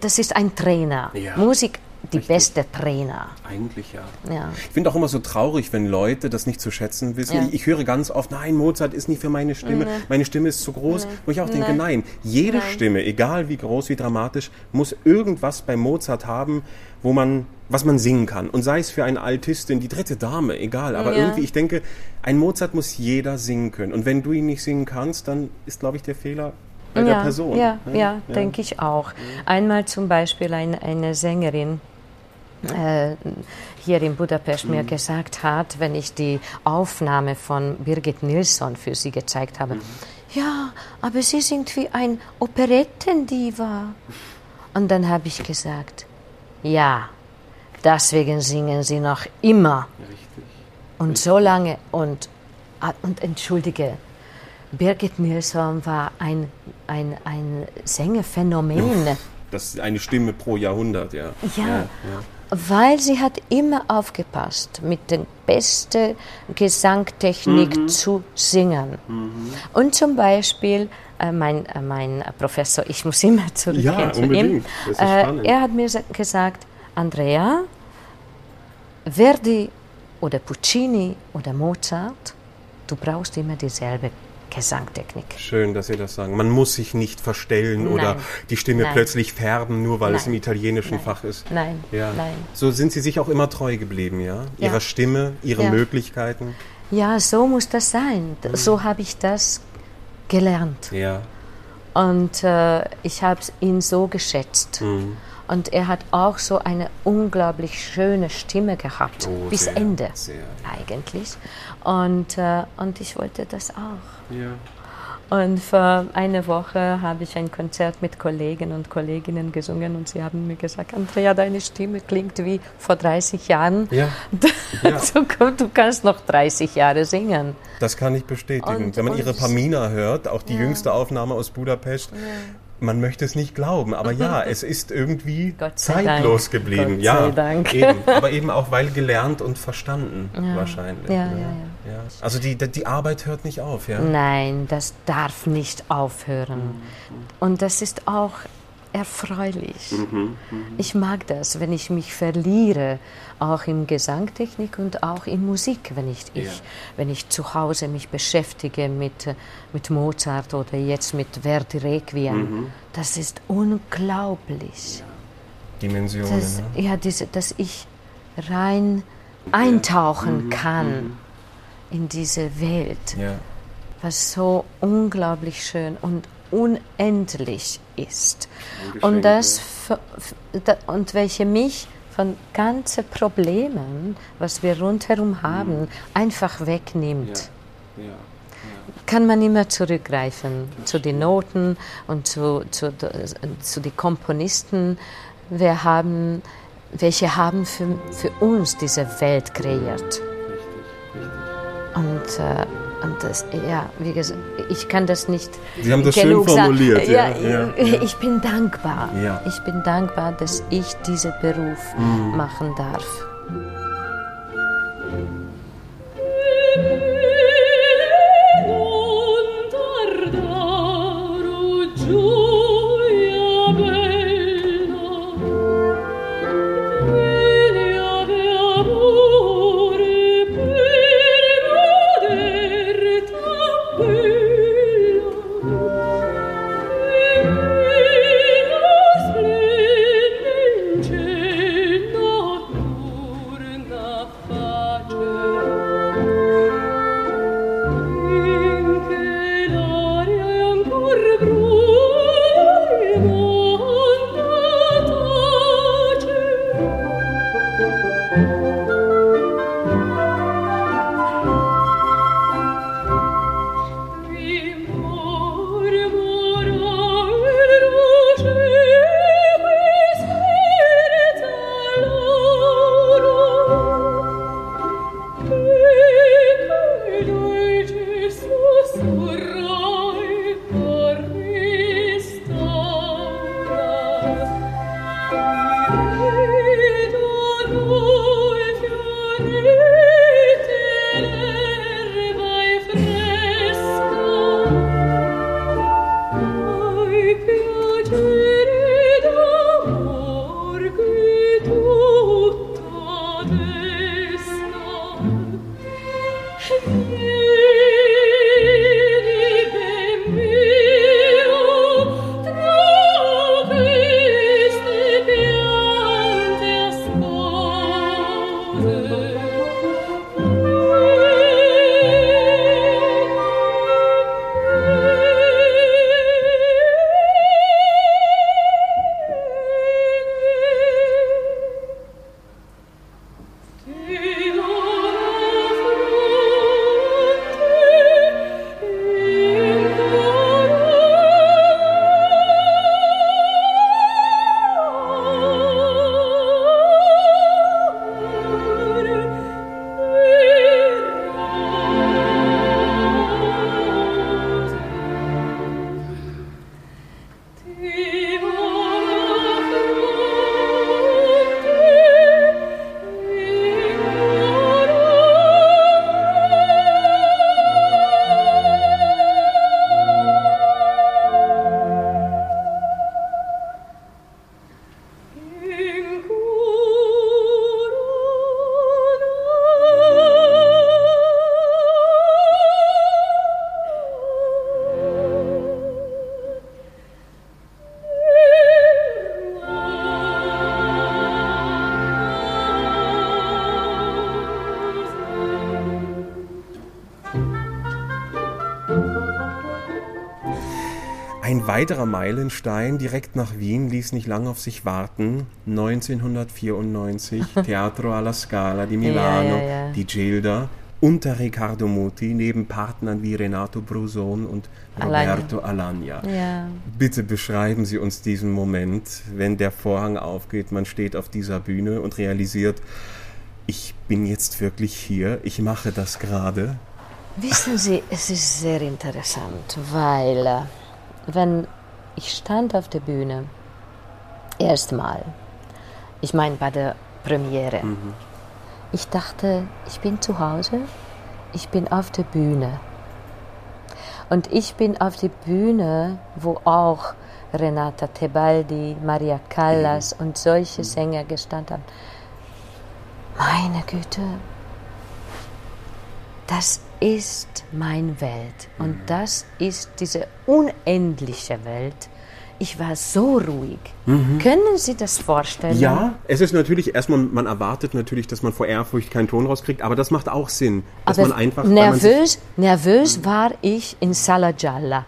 das ist ein Trainer. Ja. Musik die Richtig. beste Trainer. Eigentlich ja. ja. Ich finde auch immer so traurig, wenn Leute das nicht zu schätzen wissen. Ja. Ich, ich, höre ganz oft, nein, Mozart ist nicht für meine Stimme, nee. meine Stimme ist zu groß. Nee. Wo ich auch nee. denke, nein, jede nein. Stimme, egal wie groß, wie dramatisch, muss irgendwas bei Mozart haben, wo man, was man singen kann. Und sei es für eine Altistin, die dritte Dame, egal. Aber ja. irgendwie, ich denke, ein Mozart muss jeder singen können. Und wenn du ihn nicht singen kannst, dann ist, glaube ich, der Fehler bei ja, der Person. Ja, ja, denke ich auch. Einmal zum Beispiel eine, eine Sängerin, hier in Budapest mhm. mir gesagt hat, wenn ich die Aufnahme von Birgit Nilsson für sie gezeigt habe. Mhm. Ja, aber Sie sind wie ein Operettendiva. Und dann habe ich gesagt, ja, deswegen singen Sie noch immer. Richtig. Und Richtig. so lange und, ah, und entschuldige, Birgit Nilsson war ein, ein, ein Sängerphänomen. Das ist eine Stimme pro Jahrhundert, ja. Ja, ja, ja. Weil sie hat immer aufgepasst, mit der besten Gesangtechnik mhm. zu singen. Mhm. Und zum Beispiel äh, mein, äh, mein Professor, ich muss immer zurückgehen ja, zu ihm, äh, er hat mir gesagt, Andrea, Verdi oder Puccini oder Mozart, du brauchst immer dieselbe Gesangtechnik. Schön, dass Sie das sagen. Man muss sich nicht verstellen nein. oder die Stimme nein. plötzlich färben, nur weil nein. es im italienischen Fach ist. Nein. Ja. nein. So sind Sie sich auch immer treu geblieben, ja? ja. Ihrer Stimme, Ihren ja. Möglichkeiten. Ja, so muss das sein. Mhm. So habe ich das gelernt. Ja. Und äh, ich habe ihn so geschätzt. Mhm. Und er hat auch so eine unglaublich schöne Stimme gehabt, oh, bis sehr, Ende sehr. eigentlich. Und, äh, und ich wollte das auch. Ja. Und vor einer Woche habe ich ein Konzert mit Kollegen und Kolleginnen gesungen und sie haben mir gesagt, Andrea, deine Stimme klingt wie vor 30 Jahren. Ja. ja. Du, kannst noch 30 Jahre singen. Das kann ich bestätigen. Und, Wenn man ihre Pamina hört, auch die ja. jüngste Aufnahme aus Budapest, ja man möchte es nicht glauben, aber ja, es ist irgendwie zeitlos Dank. geblieben. Gott ja, sei Dank. Eben, aber eben auch weil gelernt und verstanden ja. wahrscheinlich. Ja, ne? ja, ja, Also die, die Arbeit hört nicht auf, ja? Nein, das darf nicht aufhören. Mhm. Und das ist auch erfreulich. Mhm, mh. Ich mag das, wenn ich mich verliere, auch in Gesangtechnik und auch in Musik, wenn ich, ja. ich, wenn ich zu Hause mich beschäftige mit, mit Mozart oder jetzt mit Verdi Requiem. Mhm. Das ist unglaublich. Ja. Dimensionen. Das, ne? Ja, diese, dass ich rein eintauchen mhm. kann mhm. In diese Welt, was so unglaublich schön und unendlich ist. Und, das, und welche mich von ganzen Problemen, was wir rundherum haben, mhm. einfach wegnimmt. Ja. Ja. Kann man immer zurückgreifen zu den Noten und zu, zu, zu den Komponisten, wir haben, welche haben für, für uns diese Welt kreiert. Und äh, und das, ja, wie gesagt, ich kann das nicht. Sie haben das schön formuliert. Ja, ja, ja, Ich bin dankbar. Ja. Ich bin dankbar, dass ich diesen Beruf mhm. machen darf. Weiterer Meilenstein direkt nach Wien ließ nicht lange auf sich warten. 1994, Teatro alla Scala di Milano, ja, ja, ja. die Gilda. unter Riccardo Muti, neben Partnern wie Renato Bruson und Roberto Alagna. Ja. Bitte beschreiben Sie uns diesen Moment, wenn der Vorhang aufgeht, man steht auf dieser Bühne und realisiert, ich bin jetzt wirklich hier, ich mache das gerade. Wissen Sie, es ist sehr interessant, weil äh, wenn ich stand auf der Bühne, erstmal, ich meine bei der Premiere, mhm. ich dachte, ich bin zu Hause, ich bin auf der Bühne. Und ich bin auf der Bühne, wo auch Renata Tebaldi, Maria Callas mhm. und solche Sänger gestanden haben. Meine Güte, das ist meine Welt und mhm. das ist diese unendliche Welt. Ich war so ruhig. Mhm. Können Sie das vorstellen? Ja, es ist natürlich erstmal, man erwartet natürlich, dass man vor Ehrfurcht keinen Ton rauskriegt, aber das macht auch Sinn, dass aber man einfach. Nervös, nervös war ich in Sala Gialla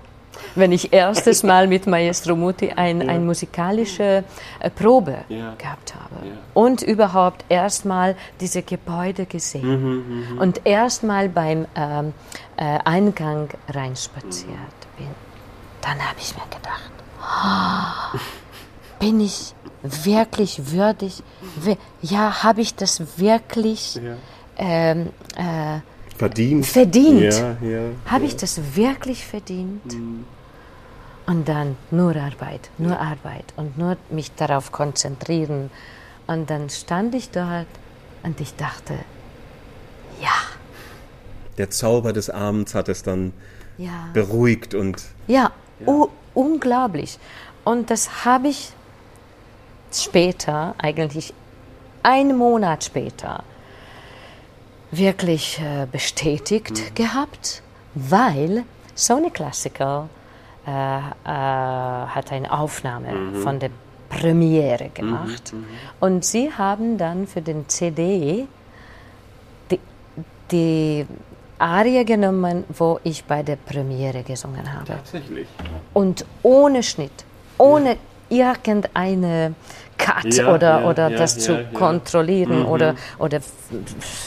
wenn ich erstes Mal mit Maestro Muti ein, ja. eine musikalische äh, Probe ja. gehabt habe. Ja. Und überhaupt erstmal diese Gebäude gesehen. Mhm, mh. Und erstmal beim ähm, äh, Eingang reinspaziert mhm. bin. Dann habe ich mir gedacht, oh, bin ich wirklich würdig? Ja, habe ich das wirklich ähm, äh, verdient? Verdient. Ja, ja, Habe ich das wirklich verdient? Mhm. Und dann nur Arbeit, nur Arbeit und nur mich darauf konzentrieren. Und dann stand ich dort und ich dachte, ja. Der Zauber des Abends hat es dann ja. beruhigt und. Ja, ja. unglaublich. Und das habe ich später, eigentlich einen Monat später, wirklich äh, bestätigt mhm. gehabt, weil Sony Classical hat eine Aufnahme mhm. von der Premiere mhm, gemacht. Mhm. Und sie haben dann für den CD die, die Arie genommen, wo ich bei der Premiere gesungen habe. Tatsächlich. Und ohne Schnitt, ohne ja. irgendeine Cut ja, oder, ja, oder das zu kontrollieren mhm. oder, oder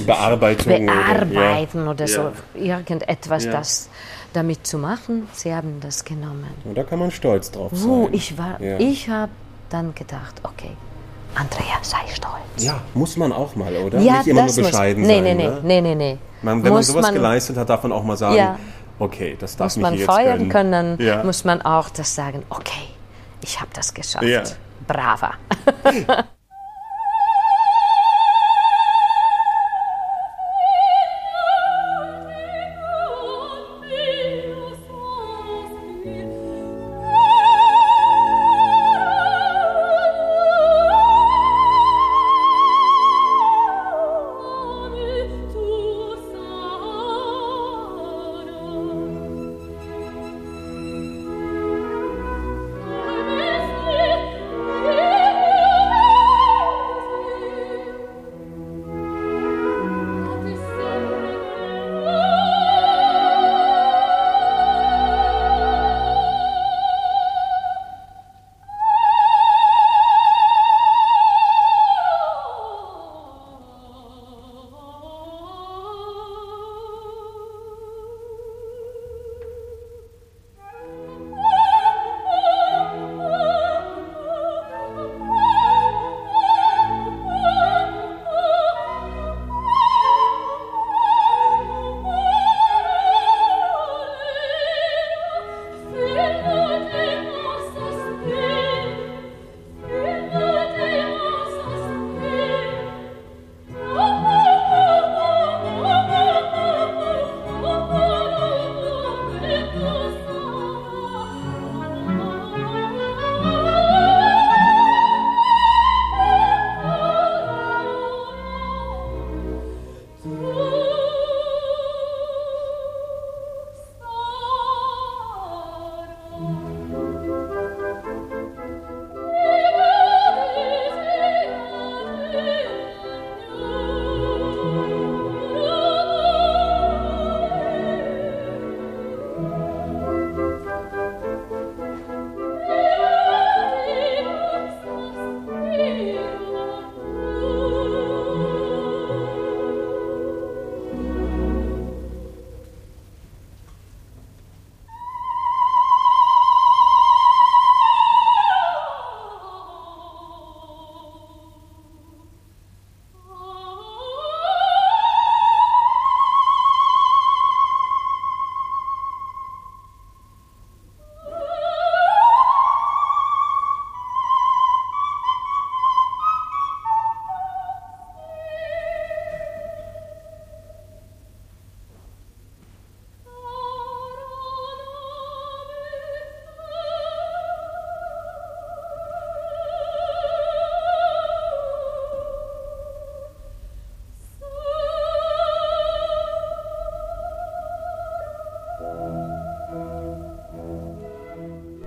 Bearbeitung bearbeiten oder, oder so irgendetwas, das damit zu machen. Sie haben das genommen. Und da kann man stolz drauf sein. Wo ich war, ja. ich habe dann gedacht, okay, Andrea, sei stolz. Ja, muss man auch mal, oder? Ja, Nicht immer nur bescheiden muss, nee, sein. Nee, nee, nee, nee, nee. Man, wenn muss man sowas man, geleistet hat, darf man auch mal sagen, ja, okay, das darf muss man jetzt feiern können, ja. muss man auch das sagen, okay, ich habe das geschafft. Ja. Brava.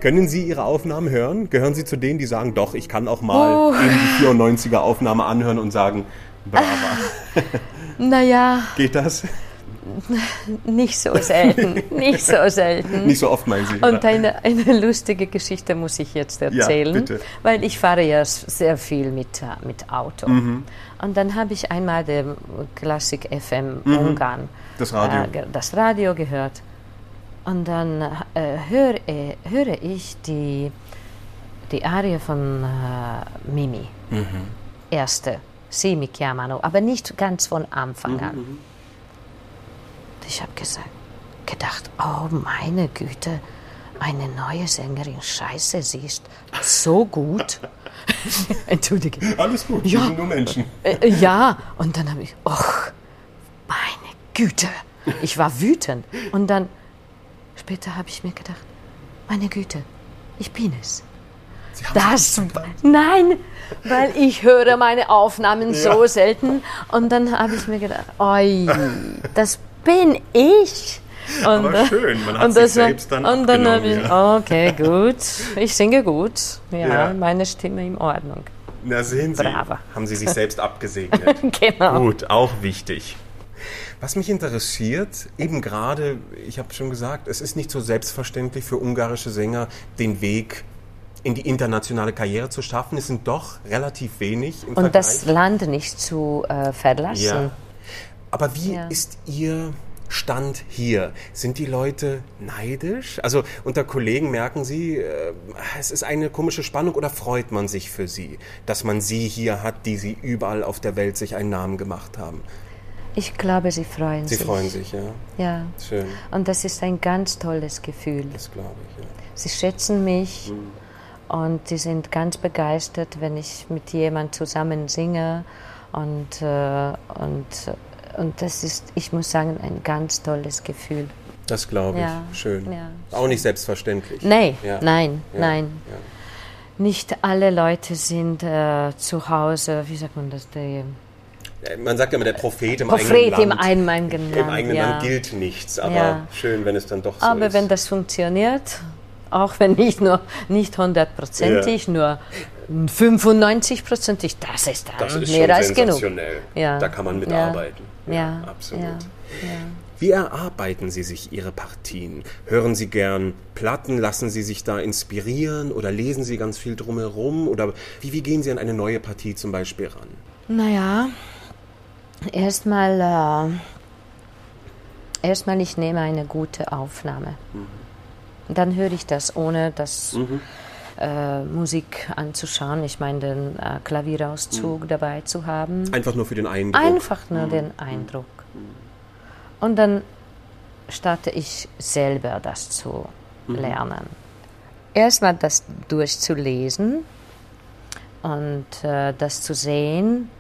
Können Sie Ihre Aufnahmen hören? Gehören Sie zu denen, die sagen, doch, ich kann auch mal oh. eben die 94er Aufnahme anhören und sagen, brava. Naja. Geht das? Nicht so selten, nicht so selten. Nicht so oft, meinen Sie? Und eine, eine lustige Geschichte muss ich jetzt erzählen, ja, bitte. weil ich fahre ja sehr viel mit, mit Auto. Mhm. Und dann habe ich einmal den Klassik FM mhm. Ungarn, das Radio. Äh, das Radio gehört. Und dann äh, höre, äh, höre ich die, die Arie von äh, Mimi, mhm. erste, Sie mi chiamano, aber nicht ganz von Anfang mhm, an. Mhm. Ich habe gesagt, gedacht, oh meine Güte, eine neue Sängerin, scheiße, sie ist so gut. Entschuldige. Alles gut, ja. sind nur Menschen. Äh, äh, ja, und dann habe ich, ach, meine Güte. Ich war wütend. Und dann, später habe ich mir gedacht, meine Güte, ich bin es. Das, nein, weil ich höre meine Aufnahmen ja. so selten. Und dann habe ich mir gedacht, oi, das bin ich. Und, Aber schön, man hat sich selbst dann Und dann habe ich, ja. okay, gut, ich singe gut. Ja, ja, meine Stimme in Ordnung. Na sehen Sie, Brava. haben Sie sich selbst abgesegnet. genau. Gut, auch wichtig. Was mich interessiert, eben gerade, ich habe schon gesagt, es ist nicht so selbstverständlich für ungarische Sänger, den Weg in die internationale Karriere zu schaffen. Es sind doch relativ wenig. Im Und Vergleich. das Land nicht zu äh, verlassen. Ja. Aber wie ja. ist Ihr Stand hier? Sind die Leute neidisch? Also unter Kollegen merken Sie, äh, es ist eine komische Spannung oder freut man sich für Sie, dass man Sie hier hat, die Sie überall auf der Welt sich einen Namen gemacht haben? Ich glaube, sie freuen sie sich. Sie freuen sich, ja. Ja. Schön. Und das ist ein ganz tolles Gefühl. Das glaube ich, ja. Sie schätzen mich mhm. und sie sind ganz begeistert, wenn ich mit jemandem zusammen singe und, äh, und und das ist, ich muss sagen, ein ganz tolles Gefühl. Das glaube ich. Ja, Schön. Ja, Auch nicht selbstverständlich. Nee, ja. Nein, nein. Nicht alle Leute sind äh, zu Hause, wie sagt man das? Die, man sagt ja immer, der Prophet im Prophet eigenen Land. Im eigenen Land, Im eigenen Land gilt nichts, aber schön, wenn es dann doch so aber ist. Aber wenn das funktioniert, auch wenn nicht nur nicht hundertprozentig, nur 95-prozentig, das ist dann das ist mehr als genug. Ja. Da kann man mitarbeiten. Ja, ja absolut. Ja, Wie erarbeiten Sie sich Ihre Partien? Hören Sie gern Platten? Lassen Sie sich da inspirieren? Oder lesen Sie ganz viel drumherum? Oder wie, wie gehen Sie an eine neue Partie zum Beispiel ran? Naja, erstmal, äh, erstmal ich nehme eine gute Aufnahme. Mhm. Dann höre ich das, ohne das mhm. äh, Musik anzuschauen. Ich meine, den äh, Klavierauszug mhm. dabei zu haben. Einfach nur für den Eindruck. Einfach nur mhm. den Eindruck. Und dann starte ich selber das zu mhm. lernen. Erstmal das durchzulesen und äh, das zu sehen,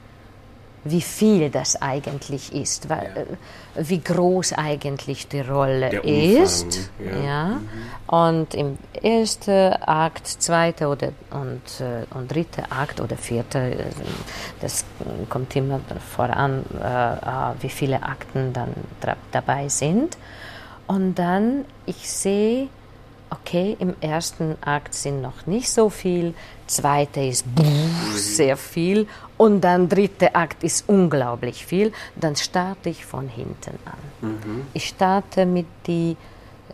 wie viel das eigentlich ist, weil, ja. Äh, wie groß eigentlich die Rolle Der ist. ja. ja. Mhm. Und im ersten Akt, zweiten oder, und, äh, und dritten Akt oder vierten, äh, das kommt immer voran, wie viele Akten dann dabei sind. Und dann, ich sehe, okay, im ersten Akt sind noch nicht so viel, zweite ist sehr viel und dann dritte Akt ist unglaublich viel, dann starte ich von hinten an. Mhm. Ich starte mit die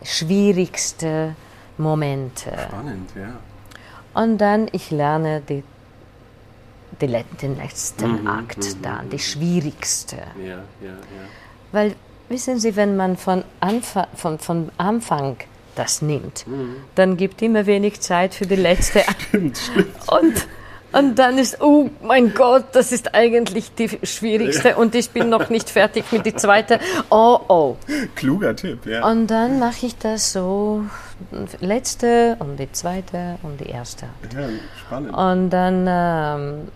schwierigsten Momente. Spannend, ja. Und dann ich lerne die, die, den letzten mhm, Akt mhm, dann, die mhm. schwierigste. Ja, ja, ja. Weil, wissen Sie, wenn man von Anfang, von, von Anfang das nimmt, mhm. dann gibt immer wenig Zeit für die letzte. stimmt. Und, und dann ist, oh mein Gott, das ist eigentlich die schwierigste ja. und ich bin noch nicht fertig mit der zweiten. Oh, oh. Kluger Tipp, ja. Und dann mache ich das so, letzte und die zweite und die erste. Ja, spannend. Und dann... Ähm,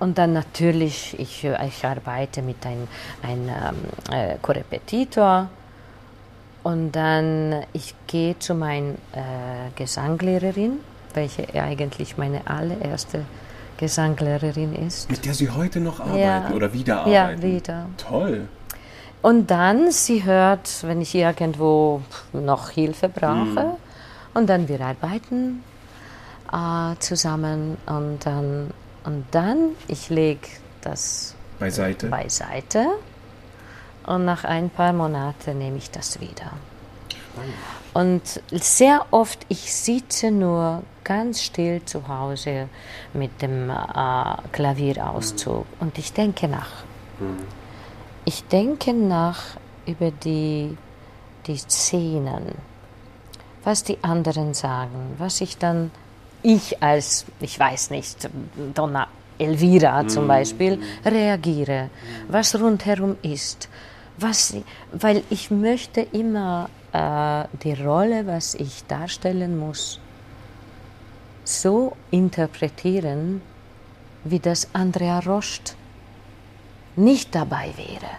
und dann natürlich, ich, ich arbeite mit einem ein, ähm, äh, Korrepetitor und dann, ich gehe zu meiner äh, Gesanglehrerin, welche eigentlich meine allererste Gesanglehrerin ist. Mit der Sie heute noch arbeiten ja. oder wieder arbeiten? Ja, wieder. Toll. Und dann, sie hört, wenn ich irgendwo noch Hilfe brauche, mm. Und dann wir arbeiten äh, zusammen und dann, und dann ich lege das beiseite. beiseite und nach ein paar Monaten nehme ich das wieder. Und sehr oft, ich sitze nur ganz still zu Hause mit dem äh, Klavierauszug mhm. und ich denke nach. Mhm. Ich denke nach über die, die Szenen, was die anderen sagen, was ich dann, ich als, ich weiß nicht, Donna Elvira zum mhm. Beispiel, reagiere, was rundherum ist. Was, weil ich möchte immer äh, die Rolle, was ich darstellen muss, so interpretieren, wie das Andrea Rost nicht dabei wäre.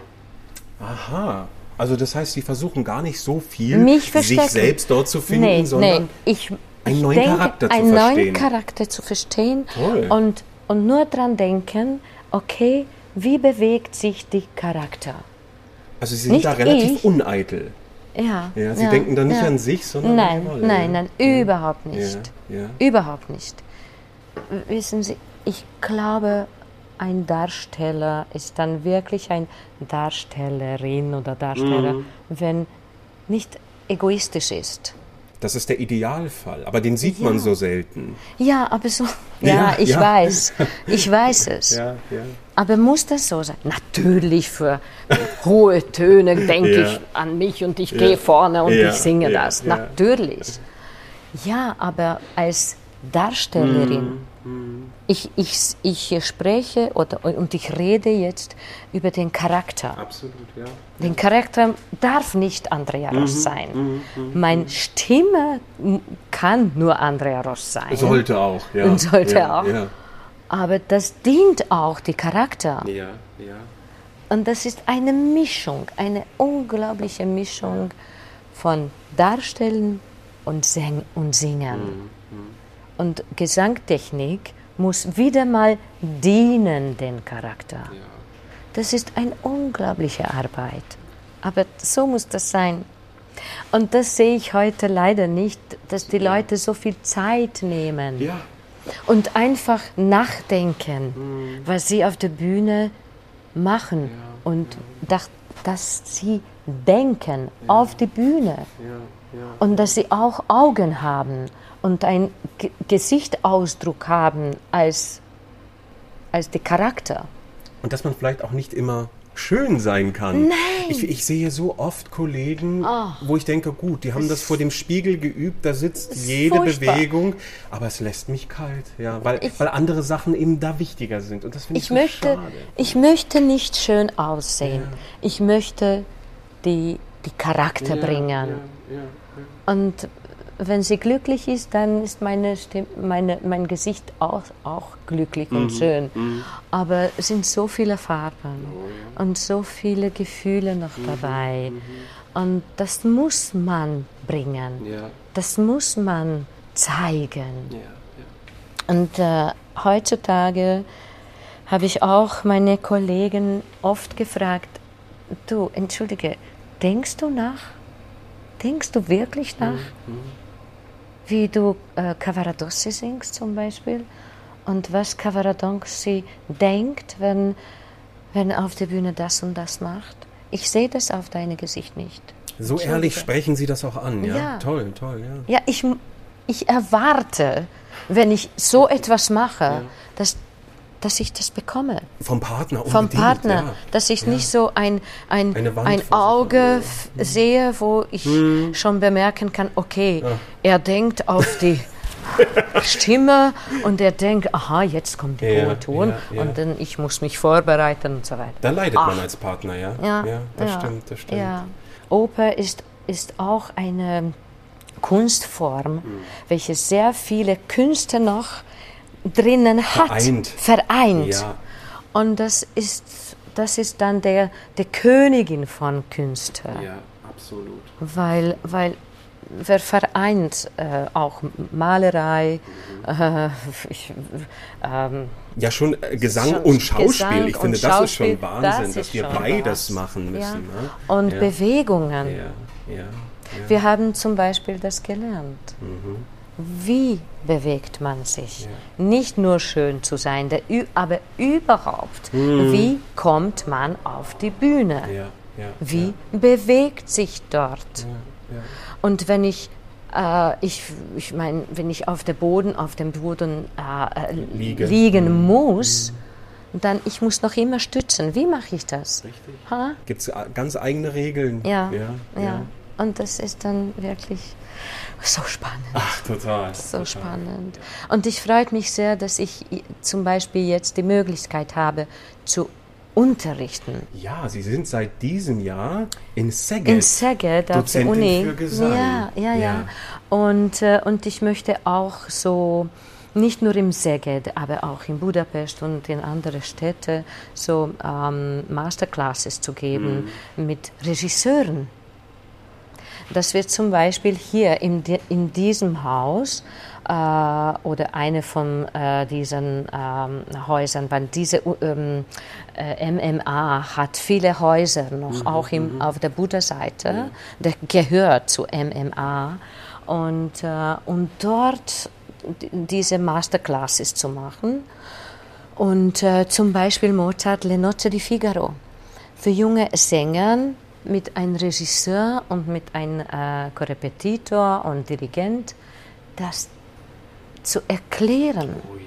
Aha. Also das heißt, Sie versuchen gar nicht so viel, sich selbst dort zu finden, nee, sondern nee. Ich, einen neuen denke, Charakter zu einen verstehen. neuen Charakter zu verstehen Toll. und, und nur daran denken, okay, wie bewegt sich der Charakter? Also Sie sind nicht da relativ ich, uneitel. Ja. ja Sie ja, denken dann nicht ja. an sich, sondern nein, an die Rolle. Nein, nein, überhaupt nicht. Überhaupt nicht. Wissen Sie, ich glaube, ein Darsteller ist dann wirklich ein Darstellerin oder Darsteller, mhm. wenn nicht egoistisch ist. Das ist der Idealfall, aber den sieht ja. man so selten. Ja, aber so. Ja, ja ich ja. weiß. Ich weiß es. Aber muss das so sein? Natürlich für hohe Töne denke ich an mich und ich gehe vorne und ich singe das. Natürlich. Ja, aber als Darstellerin. Mhm. Ich, ich, ich spreche oder, und ich rede jetzt über den Charakter. Absolut, ja. Den Charakter darf nicht Andrea Ross mhm. sein. Mhm. Mhm. Meine Stimme kann nur Andrea Ross sein. Sollte auch, ja. Und sollte ja, auch. Ja. Aber das dient auch dem Charakter. Ja, ja. Und das ist eine Mischung, eine unglaubliche Mischung von Darstellen und, Sing und Singen. Mhm. Und Gesangtechnik muss wieder mal dienen den Charakter. Ja. Das ist eine unglaubliche Arbeit. Aber so muss das sein. Und das sehe ich heute leider nicht, dass die Leute so viel Zeit nehmen ja. und einfach nachdenken, mhm. was sie auf der Bühne machen ja. und dass, dass sie denken auf die Bühne und dass sie auch Augen haben und einen G Gesichtsausdruck haben als, als der Charakter. Und dass man vielleicht auch nicht immer schön sein kann. Nein. Ich, ich sehe so oft Kollegen, oh. wo ich denke, gut, die haben das vor dem Spiegel geübt, da sitzt jede furchtbar. Bewegung, aber es lässt mich kalt, ja, weil, ich, weil andere Sachen eben da wichtiger sind. Und das finde ich, ich so möchte, schade. Ich möchte nicht schön aussehen. Ja. Ich möchte die, die Charakter ja, bringen. Ja, Und wenn sie glücklich ist, dann ist meine Stimme, meine, mein Gesicht auch, auch glücklich mhm. und schön. Mhm. Aber es sind so viele Farben oh, ja. und so viele Gefühle noch mhm. dabei. Mhm. Und das muss man bringen. Ja. Das muss man zeigen. Ja, und äh, heutzutage habe ich auch meine Kollegen oft gefragt, du, entschuldige, denkst du nach? Denkst du wirklich nach? Mhm wie du äh, Cavaradossi singst zum Beispiel und was Cavaradossi denkt, wenn, wenn auf der Bühne das und das macht. Ich sehe das auf deinem Gesicht nicht. So ehrlich sprechen Sie das auch an, ja? ja. Toll, toll, ja. Ja, ich, ich erwarte, wenn ich so etwas mache, ja. dass dass ich das bekomme. Vom Partner Vom Partner, ja. dass ich ja. nicht so ein, ein, ein Auge ja. sehe, wo ich hm. schon bemerken kann, okay, er denkt auf die Stimme und er denkt, aha, jetzt kommt der hohe Ton und dann ich muss mich vorbereiten und so weiter. Da leidet Ach. man als Partner, ja. Ja, das stimmt, das stimmt. Oper ist, ist auch eine Kunstform, hm. welche sehr viele Künste noch drinnen hat. Vereint. Vereint. Ja. Und das ist, das ist dann der, der Königin von Künsten. Ja, absolut. Weil, weil wer vereint äh, auch Malerei, äh, ich, ähm, ja schon äh, Gesang schon und Schauspiel. Gesang ich finde, das ist schon Wahnsinn, das dass wir beides was. machen müssen. Ja. Ne? Und ja. Bewegungen. Ja. Ja. Ja. Wir haben zum Beispiel das gelernt. Mhm. Wie bewegt man sich? Ja. Nicht nur schön zu sein, aber überhaupt, mhm. wie kommt man auf die Bühne? Wie bewegt sich dort? Und wenn ich äh, ich, ich meine, wenn ich auf dem Boden, auf dem Boden äh, äh Liege. liegen mhm. muss, mhm. dann ich muss noch immer stützen. Wie mache ich das? Richtig. Gibt es ganz eigene Regeln? Ja, ja, ja. Und das ist dann wirklich so spannend. Ach, total. So total. spannend. Und ich freue mich sehr, dass ich zum Beispiel jetzt die Möglichkeit habe, zu unterrichten. Ja, Sie sind seit diesem Jahr in Szeged. In Szeged, auf der Uni. Für Gesang. Ja, ja, ja. ja. Und, äh, und ich möchte auch so nicht nur im Szeged, aber auch in Budapest und in anderen Städten so ähm, Masterclasses zu geben mhm. mit Regisseuren. Das wird zum Beispiel hier in, in diesem Haus äh, oder eine von äh, diesen ähm, Häusern, weil diese ähm, äh, MMA hat viele Häuser noch, mhm, auch im, mhm. auf der Buddha-Seite, ja. der gehört zu MMA. Und, äh, und dort diese Masterclasses zu machen. Und äh, zum Beispiel Mozart Le Nozze di Figaro für junge Sänger mit einem Regisseur und mit einem äh, Korrepetitor und Dirigent, das zu erklären. Oh ja.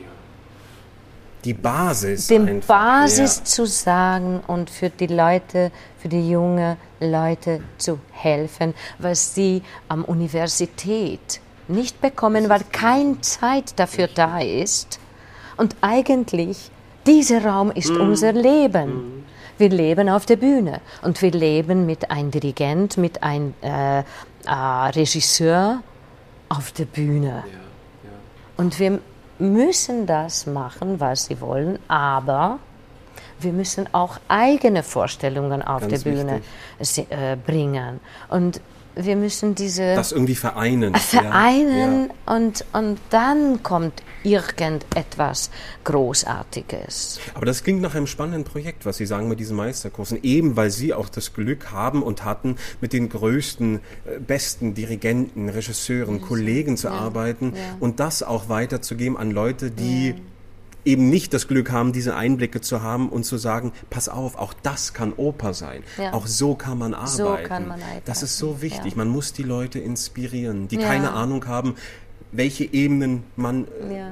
Die Basis. Die Basis ja. zu sagen und für die Leute, für die jungen Leute zu helfen, was sie am Universität nicht bekommen, weil keine Zeit dafür da ist. Und eigentlich, dieser Raum ist mhm. unser Leben. Mhm. Wir leben auf der Bühne und wir leben mit einem Dirigent, mit einem äh, äh, Regisseur auf der Bühne. Ja, ja. Und wir müssen das machen, was sie wollen, aber wir müssen auch eigene Vorstellungen auf Ganz der Bühne äh, bringen. Und wir müssen diese. Das irgendwie vereinen. Äh, vereinen ja. und, und dann kommt irgendetwas Großartiges. Aber das klingt nach einem spannenden Projekt, was Sie sagen mit diesen Meisterkursen. Eben weil Sie auch das Glück haben und hatten, mit den größten, äh, besten Dirigenten, Regisseuren, Kollegen zu ja. arbeiten ja. und das auch weiterzugeben an Leute, die eben nicht das Glück haben, diese Einblicke zu haben und zu sagen, pass auf, auch das kann Oper sein. Ja. Auch so kann man arbeiten. So kann man arbeiten. Das ist so wichtig. Ja. Man muss die Leute inspirieren, die ja. keine Ahnung haben, welche Ebenen man ja.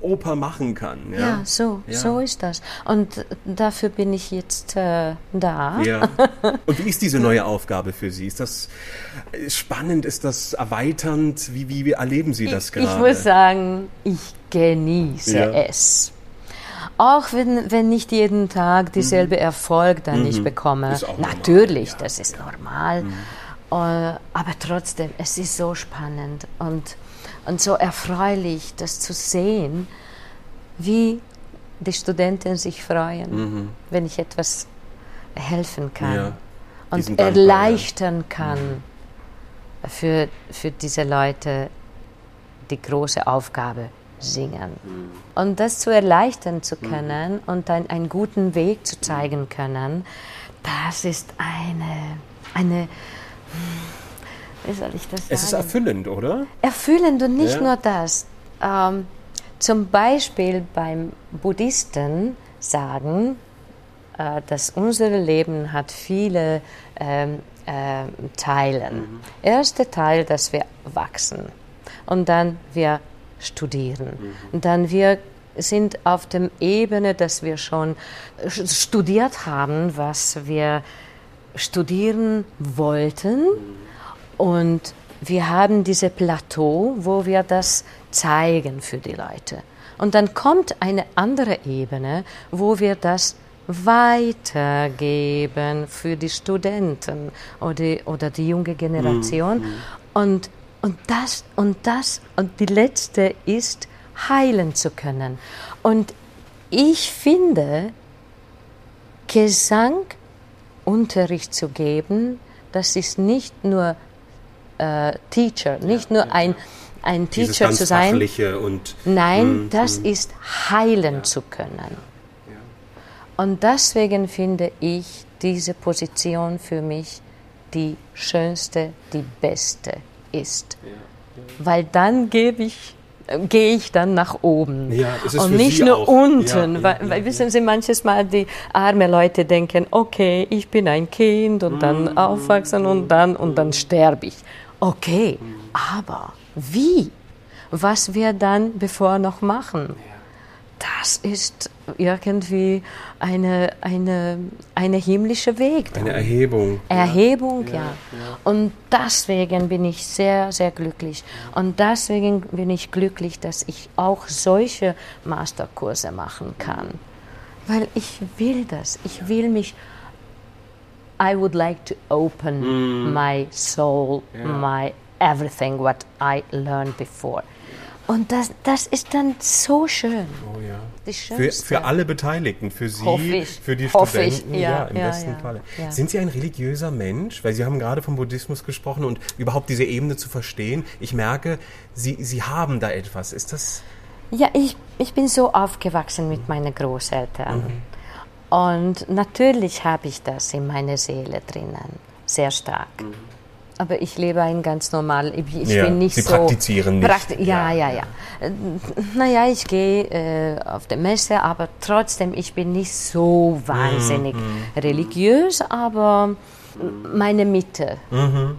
Oper machen kann. Ja, ja so, ja. so ist das. Und dafür bin ich jetzt äh, da. Und wie ist diese neue Aufgabe für Sie? Ist das spannend? Ist das erweiternd? Wie, wie, wie erleben Sie das ich, gerade? Ich muss sagen, ich genieße ja. es. Auch wenn, wenn nicht jeden Tag dieselbe mhm. Erfolg dann mhm. ich bekomme. Natürlich, ja. das ist normal. Mhm. Uh, aber trotzdem, es ist so spannend und, und so erfreulich, das zu sehen, wie die Studenten sich freuen, mhm. wenn ich etwas helfen kann ja. und erleichtern ja. kann mhm. für, für diese Leute die große Aufgabe singen. Mhm. Und das zu erleichtern zu können mhm. und dann einen guten Weg zu zeigen können, das ist eine, eine wie soll ich das sagen? Es ist erfüllend, oder? Erfüllend und nicht ja. nur das. Ähm, zum Beispiel beim Buddhisten sagen, äh, dass unser Leben hat viele ähm, äh, Teile. Mhm. Erster Teil, dass wir wachsen und dann wir studieren. Mhm. Dann wir sind auf der Ebene, dass wir schon studiert haben, was wir studieren wollten. Mhm. Und wir haben diese Plateau, wo wir das zeigen für die Leute. Und dann kommt eine andere Ebene, wo wir das weitergeben für die Studenten oder, oder die junge Generation. Mhm. Und und das und das und die letzte ist heilen zu können. Und ich finde, Gesangunterricht zu geben, das ist nicht nur äh, Teacher, nicht ja, nur ja, ein, ein Teacher zu sein. Und, Nein, mm, das mm. ist heilen ja. zu können. Und deswegen finde ich diese Position für mich die schönste, die beste ist. Ja, ja. Weil dann gebe ich gehe ich dann nach oben ja, und nicht Sie nur auch. unten, ja, weil, weil wissen Sie, manches Mal die arme Leute denken, okay, ich bin ein Kind und dann Mhm. aufwachsen und dann und dann sterbe ich. Okay, aber wie? Was wir dann bevor noch machen? Das ist irgendwie eine, eine, eine himmlische Weg. dann. Eine Erhebung. Erhebung, ja. Und deswegen bin ich sehr, sehr glücklich. Und deswegen bin ich glücklich, dass ich auch solche Masterkurse machen kann. Weil ich will das. Ich will mich. I would like to open my soul, my everything what I learned before. Und das, das ist dann so schön. Oh ja. Für, für alle Beteiligten, für Sie, für die Hoffe ich. Studenten, Ja, im ja, besten ja. Falle. Ja. Sind Sie ein religiöser Mensch? Weil Sie haben gerade vom Buddhismus gesprochen und überhaupt diese Ebene zu verstehen. Ich merke, Sie, Sie haben da etwas. Ist das... Ja, ich, ich bin so aufgewachsen mit meinen Großeltern. Und natürlich habe ich das in meiner Seele drinnen, sehr stark. Aber ich lebe ein ganz normal, ich, ich Ja, bin nicht Sie so... praktizieren nicht. Prakti ja, ja, ja. Äh, Naja, ich gehe äh, auf die Messe, aber trotzdem, ich bin nicht so wahnsinnig religiös, aber meine Mitte,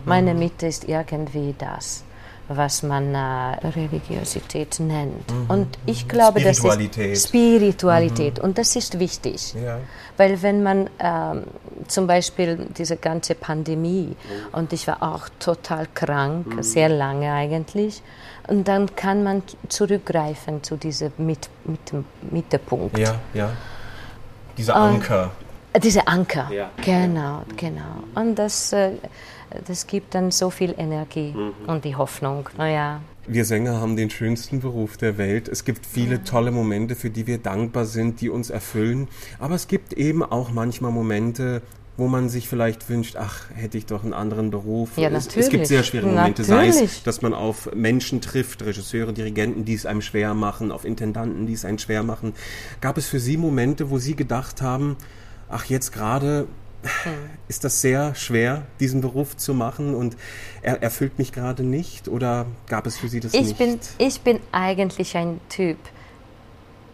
meine Mitte ist irgendwie das, was man äh, Religiosität nennt. Und ich glaube, das ist Spiritualität. Und das ist wichtig. Ja. Weil wenn man ähm, zum Beispiel diese ganze Pandemie und ich war auch total krank, sehr lange eigentlich, und dann kann man zurückgreifen zu diesem mit, mit, Mittelpunkt. Ja, ja. Dieser Anker. Äh, Diese Anker, Ja. genau, genau. Und das, äh, das gibt dann so viel Energie und die Hoffnung. Naja, Wir Sänger haben den schönsten Beruf der Welt. Es gibt viele tolle Momente, für die wir dankbar sind, die uns erfüllen. Aber es gibt eben auch manchmal Momente, wo man sich vielleicht wünscht, ach, hätte ich doch einen anderen Beruf. Ja, es, es natürlich. gibt sehr schwere Momente, sei es, Natürlich. dass man auf Menschen trifft, Regisseure, Dirigenten, die es einem schwer machen, auf Intendanten, die es einem schwer machen. Gab es für Sie Momente, wo Sie gedacht haben, ach, jetzt gerade. Ist das sehr schwer, diesen Beruf zu machen und er erfüllt mich gerade nicht? Oder gab es für Sie das ich nicht? bin, ich bin eigentlich ein Typ,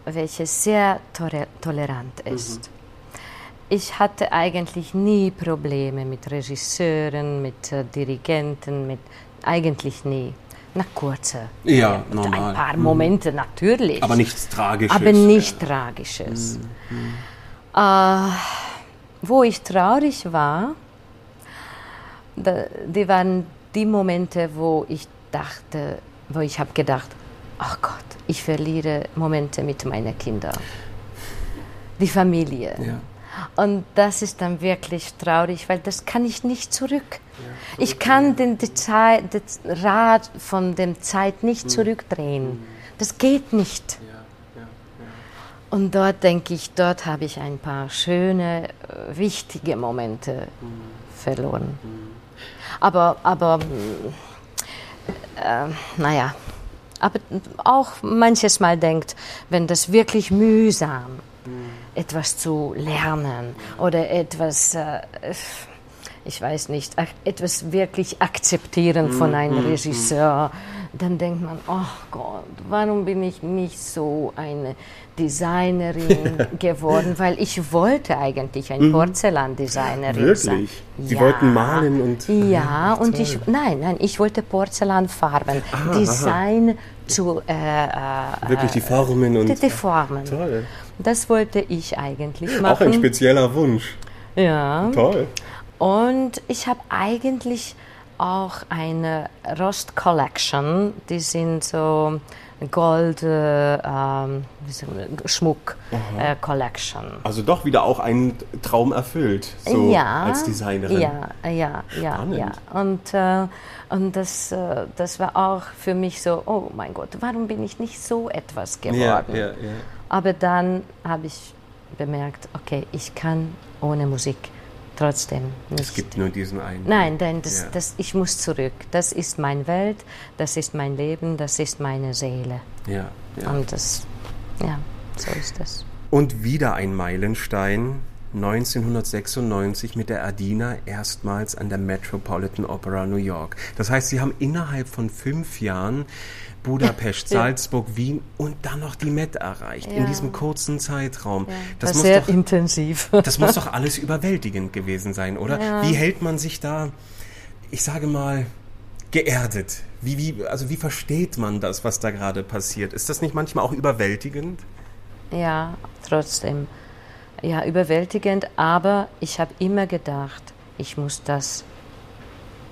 welcher sehr tolerant ist. Ich hatte eigentlich nie Probleme mit Regisseuren, mit äh, Dirigenten, mit eigentlich nie. Na kurze. Ja, Ein normal. paar Momente natürlich. Aber nichts Tragisches. Aber nicht Tragisches. Äh, wo ich traurig war, die waren die Momente, wo ich dachte, wo ich habe gedacht, ach Gott, ich verliere Momente mit meinen Kindern. Die Familie. Ja. Und das ist dann wirklich traurig, weil das kann ich nicht zurück. ich kann den, die Zeit, das Rad von der Zeit nicht zurückdrehen. Das geht nicht. Und dort denke ich, dort habe ich ein paar schöne, äh, wichtige Momente verloren. Aber, aber mm, äh, naja, aber auch manches Mal denkt, wenn das wirklich mühsam, etwas zu lernen oder etwas, äh, ich weiß nicht, etwas wirklich akzeptieren von einem Regisseur, dann denkt man, oh Gott, warum bin ich nicht so eine Designerin geworden? Weil ich wollte eigentlich eine Porzellandesignerin sein. Wirklich? Sie wollten malen und- Ja, und toll. ich, nein, nein, ich wollte Porzellanfarben, Design zu... Äh, äh, Wirklich die Formen und. die, die Formen. Toll. Das wollte ich eigentlich machen. Auch ein spezieller Wunsch. ja. Toll. Und ich habe eigentlich auch eine Rost Collection. Die sind so Gold äh, ähm, Schmuck äh, Collection. Also doch wieder auch einen Traum erfüllt, so ja, als Designerin. Ja, ja, ja, Spannend. ja. Und, äh, und das, äh, das war auch für mich so, oh mein Gott, warum bin ich nicht so etwas geworden? ja, ja. Aber dann habe ich bemerkt, okay, ich kann ohne Musik trotzdem nicht. Es gibt nur diesen einen. Nein, denn das, Ja. das, ich muss zurück. Das ist meine Welt, das ist mein Leben, das ist meine Seele. Ja, ja. Und das, ja, so ist das. Und wieder ein Meilenstein. 1996 mit der Adina erstmals an der Metropolitan Opera New York. Das heißt, Sie haben innerhalb von fünf Jahren Budapest, Salzburg, ja. Wien und dann noch die Met erreicht ja. in diesem kurzen Zeitraum. Ja. Das, das muss sehr doch, intensiv. Das muss doch alles überwältigend gewesen sein, oder? Wie hält man sich da, ich sage mal, geerdet? Wie, wie, also wie versteht man das, was da gerade passiert? Ist das nicht manchmal auch überwältigend? Ja, trotzdem. Ja, überwältigend, aber ich habe immer gedacht, ich muss das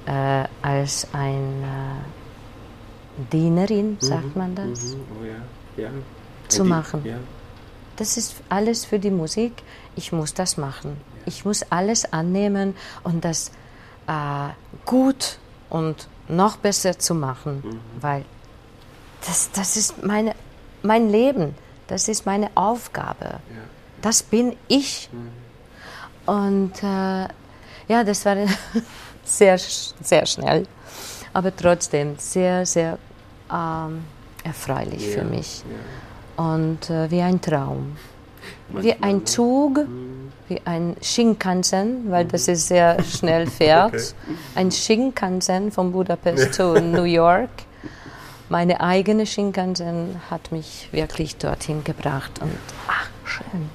äh, als ein äh, Dienerin, mhm. sagt man das, mhm. oh, ja. Ja. zu machen. Das ist alles für die Musik. Ich muss das machen. Ich muss alles annehmen und das äh, gut und noch besser zu machen, mhm. weil das, das ist meine, mein Leben, das ist meine Aufgabe, ja. das bin ich. Mhm. Und äh, ja, das war sehr, sehr schnell, aber trotzdem sehr, sehr ähm, erfreulich ja. für mich ja. und äh, wie ein Traum. Wie ein Zug, wie ein Shinkansen, weil das ist sehr schnell fährt. Okay. Ein Shinkansen von Budapest zu New York. Meine eigene Shinkansen hat mich wirklich dorthin gebracht und ach, schön.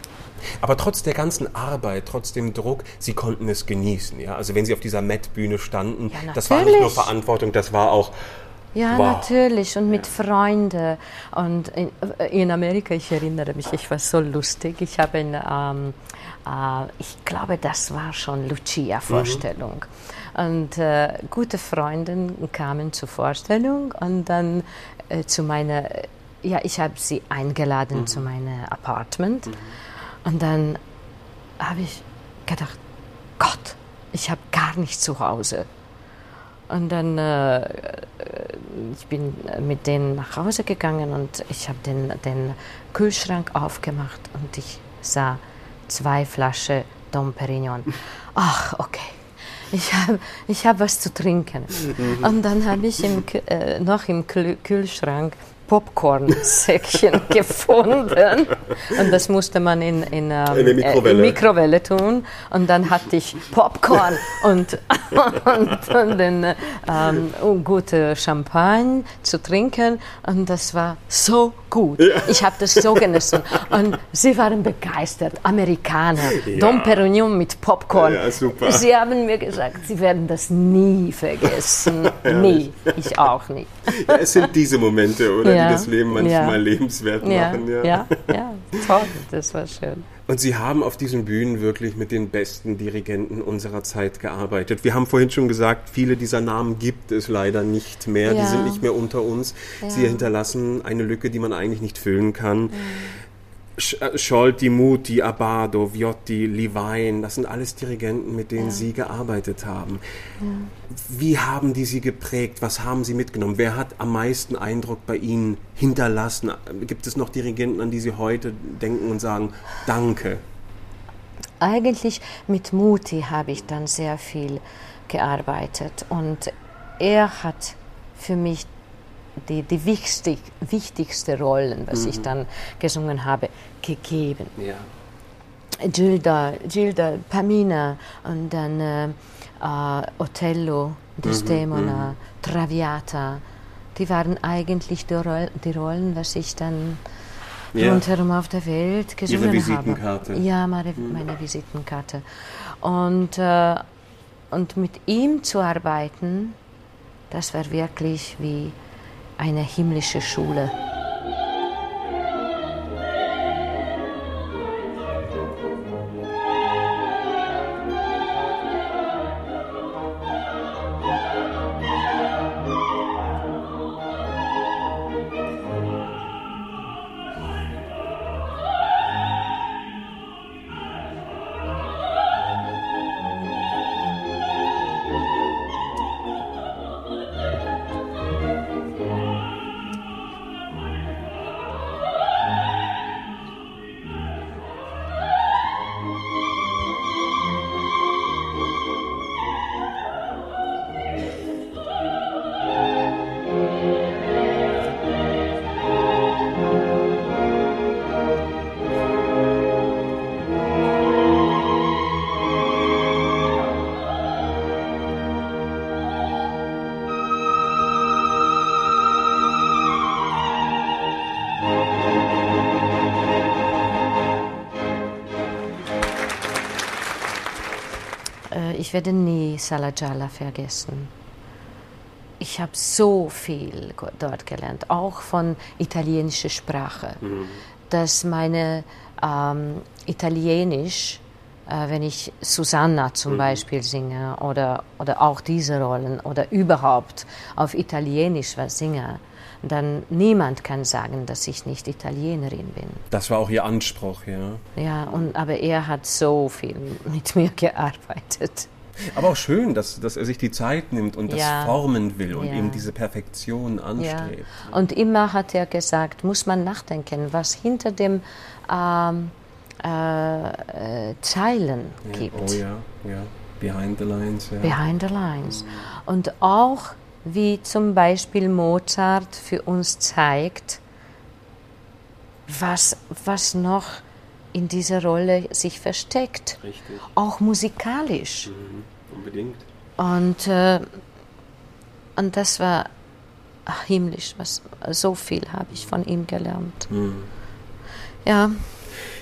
Aber trotz der ganzen Arbeit, trotz dem Druck, Sie konnten es genießen. Ja? Also wenn Sie auf dieser Met-Bühne standen, ja, das war nicht nur Verantwortung, das war auch ja, wow. natürlich. Und mit ja. Freunden. Und in, in, Amerika, ich erinnere mich, ich war so lustig. Ich habe in, ähm, äh, ich glaube, das war schon Lucia-Vorstellung. Mhm. Und äh, gute Freunde kamen zur Vorstellung und dann äh, zu meiner, ja, ich habe sie eingeladen mhm. zu meinem Apartment. Mhm. Und dann habe ich gedacht, Gott, ich habe gar nicht zu Hause. Und dann, äh, ich bin mit denen nach Hause gegangen und ich habe den, den Kühlschrank aufgemacht und ich sah zwei Flaschen Dom Perignon. Ach, okay. Ich habe ich hab was zu trinken. Mhm. Und dann habe ich im, äh, noch im Kühlschrank Popcorn-Säckchen gefunden. Und das musste man in, in, ähm, in Mikrowelle. Äh, Mikrowelle. tun. Und dann hatte ich Popcorn und, und, und den ähm, gute Champagne zu trinken. Und das war so gut. Ja. Ich habe das so genossen. Und sie waren begeistert. Amerikaner. Ja. Dom Perignon mit Popcorn. Ja. Sie haben mir gesagt, sie werden das nie vergessen. nie. Ich auch nicht. Ja, es sind diese Momente, oder? Die das Leben manchmal lebenswert machen. Ja. Ja. ja, toll. Das war schön. Und Sie haben auf diesen Bühnen wirklich mit den besten Dirigenten unserer Zeit gearbeitet. Wir haben vorhin schon gesagt, viele dieser Namen gibt es leider nicht mehr. Ja. Die sind nicht mehr unter uns. Ja. Sie hinterlassen eine Lücke, die man eigentlich nicht füllen kann. Scholti, Muti, Abado, Viotti, Levine, das sind alles Dirigenten, mit denen ja. Sie gearbeitet haben. Ja. Wie haben die Sie geprägt? Was haben Sie mitgenommen? Wer hat am meisten Eindruck bei Ihnen hinterlassen? Gibt es noch Dirigenten, an die Sie heute denken und sagen, danke? Eigentlich mit Muti habe ich dann sehr viel gearbeitet und er hat für mich die, die wichtig, wichtigste Rollen, was mhm. ich dann gesungen habe, gegeben. Ja. Gilda, Gilda, Pamina und dann äh, äh Othello, Desdemona, mhm. Traviata. Die waren eigentlich die, Roll, die Rollen, was ich dann ja. rundherum auf der Welt gesungen Ihre Visitenkarte. habe. Ja, meine, mhm. meine Visitenkarte. Und, äh, und mit ihm zu arbeiten, das war wirklich wie eine himmlische Schule. Ich werde nie Salajala vergessen. Ich habe so viel dort gelernt, auch von italienischer Sprache, mhm. dass meine ähm, Italienisch, äh, wenn ich Susanna zum mhm. Beispiel singe oder, oder auch diese Rollen oder überhaupt auf Italienisch was singe, dann niemand kann sagen, dass ich nicht Italienerin bin. Das war auch Ihr Anspruch, ja. Ja, und, aber er hat so viel mit mir gearbeitet. Aber auch schön, dass, dass er sich die Zeit nimmt und ja. das formen will und ja. eben diese Perfektion anstrebt. Ja. Und immer hat er gesagt, muss man nachdenken, was hinter dem ähm, äh, äh, Zeilen gibt. Oh ja, ja. Behind the lines. Behind the lines. Und auch wie zum Beispiel Mozart für uns zeigt, was, was noch in dieser Rolle sich versteckt. Richtig. Auch musikalisch. Mhm, unbedingt. Und, äh, und das war himmlisch, was, so viel habe ich von ihm gelernt. Mhm. Ja.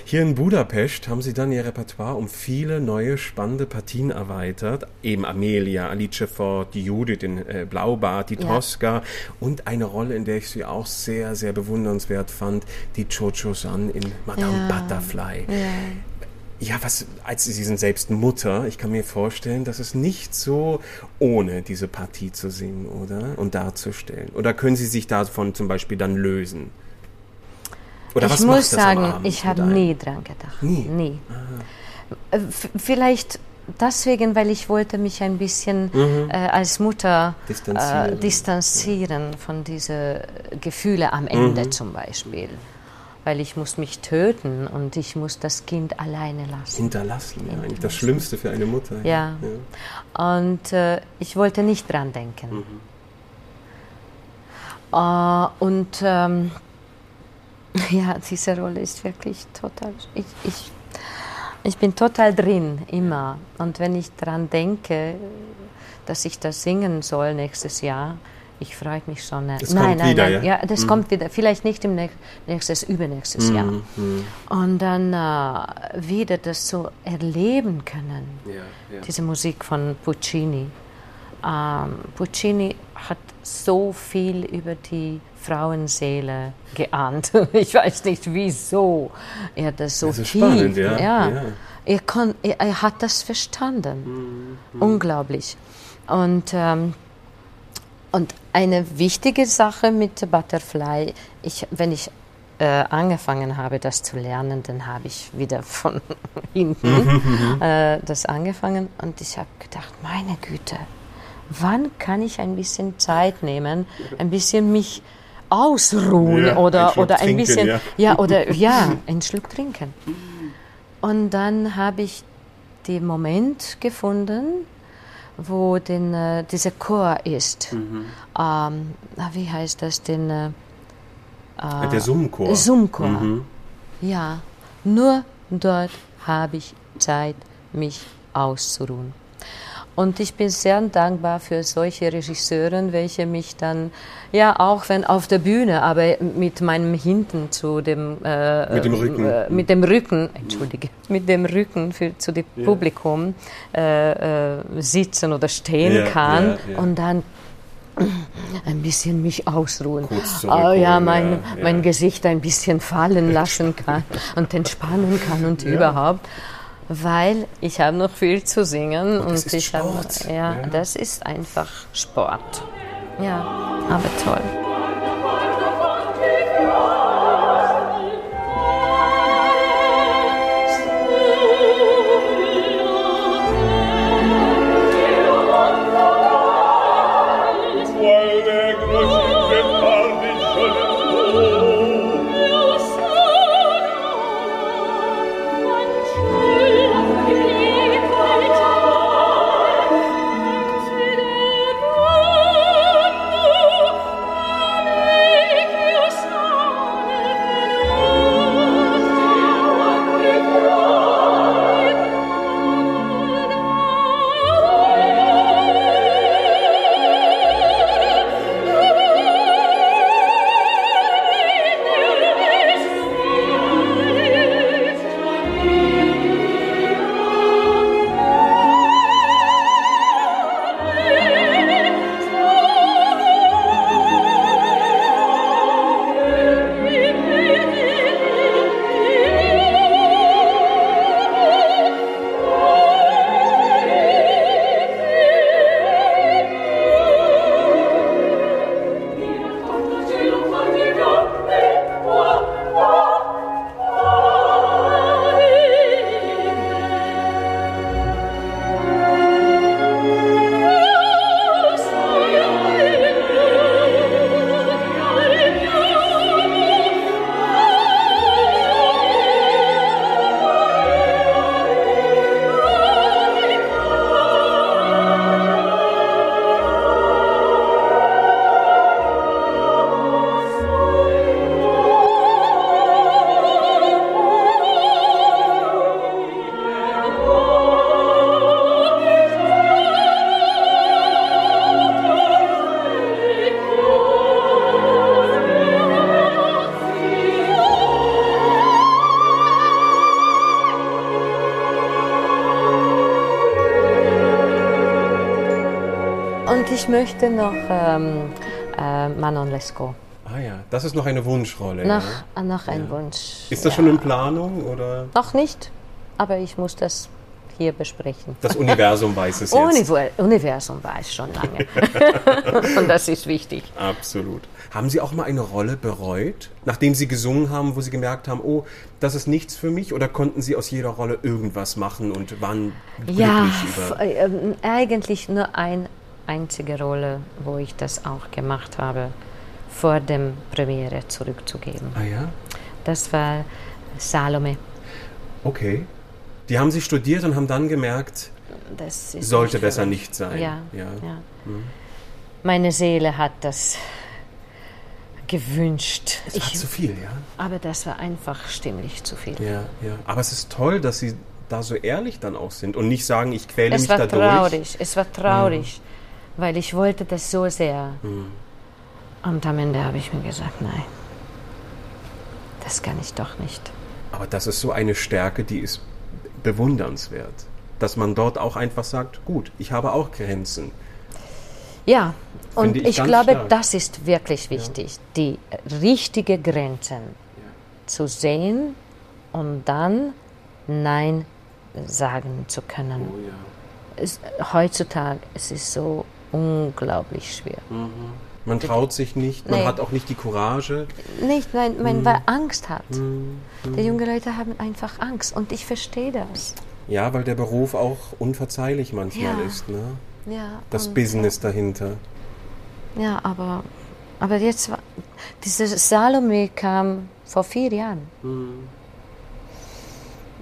Hier in Budapest haben sie dann ihr Repertoire um viele neue spannende Partien erweitert. Eben Amelia, Alice Ford, die Judith in äh, Blaubart, die Tosca ja. und eine Rolle, in der ich sie auch sehr, sehr bewundernswert fand, die Chocho-san in Madame ja. Butterfly. Ja. Ja, was, als Sie sind selbst Mutter, ich kann mir vorstellen, dass es nicht so ohne diese Partie zu singen, oder? Und darzustellen. Oder können Sie sich davon zum Beispiel dann lösen? Oder ich muss sagen, ich habe nie dran gedacht. Nie? Nie. Aha. Äh, vielleicht deswegen, weil ich wollte mich ein bisschen mhm. äh, als Mutter distanzieren, äh, distanzieren ja. von diesen Gefühlen am Ende mhm. zum Beispiel. Weil ich muss mich töten und ich muss das Kind alleine lassen. Hinterlassen, ja, eigentlich das Schlimmste für eine Mutter. Ja. ja. Und äh, ich wollte nicht dran denken. Mhm. Uh, und ähm, Ja, diese Rolle ist wirklich total. Ich, ich, ich bin total drin, immer. Und wenn ich daran denke, dass ich das singen soll nächstes Jahr, ich freue mich schon. Das nein, kommt nein, wieder, nein, ja? ja das mhm. kommt wieder. Vielleicht nicht im nächstes, übernächstes mhm. Jahr. Mhm. Und dann äh, wieder das so erleben können. Ja, ja. Diese Musik von Puccini. Ähm, Puccini hat so viel über die Frauenseele geahnt. Ich weiß nicht wieso er das so das ist tief. Spannend, ja. ja. ja. Er, kann, er, er, hat das verstanden. Mhm. Unglaublich. Und, ähm, und eine wichtige Sache mit Butterfly, ich, wenn ich äh, angefangen habe, das zu lernen, dann habe ich wieder von hinten mhm, äh, das angefangen und ich habe gedacht, meine Güte, wann kann ich ein bisschen Zeit nehmen, ein bisschen mich ausruhen ja, oder, oder ein bisschen, ja. ja, oder ja, einen Schluck trinken. Und dann habe ich den Moment gefunden, wo den, äh, dieser Chor ist. Mhm. Ähm, wie heißt das denn? Äh, der Summchor. Summchor. Mhm. Ja, nur dort habe ich Zeit, mich auszuruhen. Und ich bin sehr dankbar für solche Regisseure, welche mich dann, ja, auch wenn auf der Bühne, aber mit meinem Hinten zu dem, äh, mit dem Rücken, äh, mit dem Rücken, entschuldige, mit dem Rücken für, zu dem yeah. Publikum äh, äh, sitzen oder stehen yeah, kann yeah, und dann ein bisschen mich ausruhen. Oh, ja, mein, ja, mein Gesicht ein bisschen fallen lassen kann und entspannen kann und überhaupt weil ich habe noch viel zu singen und, und ich habe ja, ja, das ist einfach Sport. Ja, aber toll. Ich möchte noch ähm, äh, Manon Lescaut. Ah ja, das ist noch eine Wunschrolle. Noch, ja. noch ein ja. Wunsch. Ist das ja. schon in Planung oder? Noch nicht, aber ich muss das hier besprechen. Das Universum weiß es jetzt. Universum weiß schon lange. Und das ist wichtig. Absolut. Haben Sie auch mal eine Rolle bereut, nachdem Sie gesungen haben, wo Sie gemerkt haben, oh, das ist nichts für mich? Oder konnten Sie aus jeder Rolle irgendwas machen und waren glücklich ja, über? Äh, eigentlich nur eine einzige Rolle, wo ich das auch gemacht habe, vor dem Premiere zurückzugeben. Ah ja? Das war Salome. Okay. Die haben Sie studiert und haben dann gemerkt, sollte nicht besser nicht sein. Ja, ja. ja. Hm. Meine Seele hat das gewünscht. Es war ich, zu viel, ja. Aber das war einfach stimmlich zu viel. Ja, ja. Aber es ist toll, dass Sie da so ehrlich dann auch sind und nicht sagen, ich quäle es mich dadurch. Es war traurig, es war traurig, mhm. Weil ich wollte das so sehr. Mhm. Und am Ende habe ich mir gesagt, nein, das kann ich doch nicht. Aber das ist so eine Stärke, die ist bewundernswert. Dass man dort auch einfach sagt, gut, ich habe auch Grenzen. Ja, und ich, ich glaube, stark. das ist wirklich wichtig, ja. die richtige Grenzen ja. zu sehen und dann Nein sagen zu können. Oh, ja. es, heutzutage es ist so unglaublich schwer. Mhm. Man traut sich nicht, man nee. hat auch nicht die Courage. Nicht, nein, man, mhm. weil Angst hat. Mhm. Die jungen Leute haben einfach Angst und ich verstehe das. Ja, weil der Beruf auch unverzeihlich manchmal ja. ist. Ne? Ja, das Business dahinter. Ja, aber, aber jetzt, dieses Salome kam vor vier Jahren. Mhm.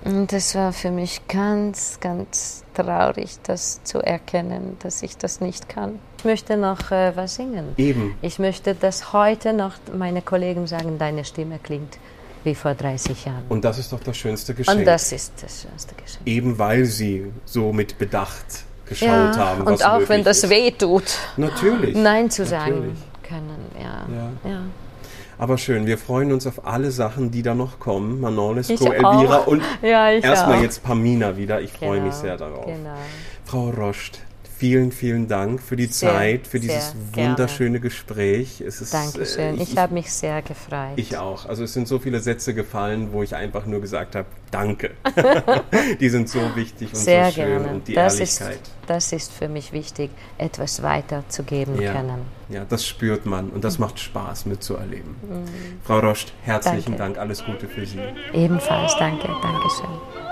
Und es war für mich ganz, ganz traurig, das zu erkennen, dass ich das nicht kann. Ich möchte noch äh, was singen. Eben. Ich möchte, dass heute noch meine Kollegen sagen, deine Stimme klingt wie vor 30 Jahren. Und das ist doch das schönste Geschenk. Und das ist das schönste Geschenk. Eben weil sie so mit Bedacht geschaut ja, haben. Was und auch wenn das ist. weh tut. Natürlich. Nein zu sagen Natürlich. können. Ja. ja. ja. Aber schön, wir freuen uns auf alle Sachen, die da noch kommen. Manon Lescaut, Elvira und ja, erstmal jetzt Pamina wieder. Ich genau, freue mich sehr darauf. Genau. Frau Roscht, vielen, vielen Dank für die sehr, Zeit, für dieses wunderschöne gerne. Gespräch. Es ist, Dankeschön, äh, ich, ich habe mich sehr gefreut. Ich auch. Also es sind so viele Sätze gefallen, wo ich einfach nur gesagt habe, danke. die sind so wichtig und sehr so schön gerne. und die das Ehrlichkeit. Ist, das ist für mich wichtig, etwas weiterzugeben ja. können. Ja, das spürt man und das macht Spaß mitzuerleben. Mhm. Frau Roscht, herzlichen danke. Dank, alles Gute für Sie. Ebenfalls, danke, Dankeschön.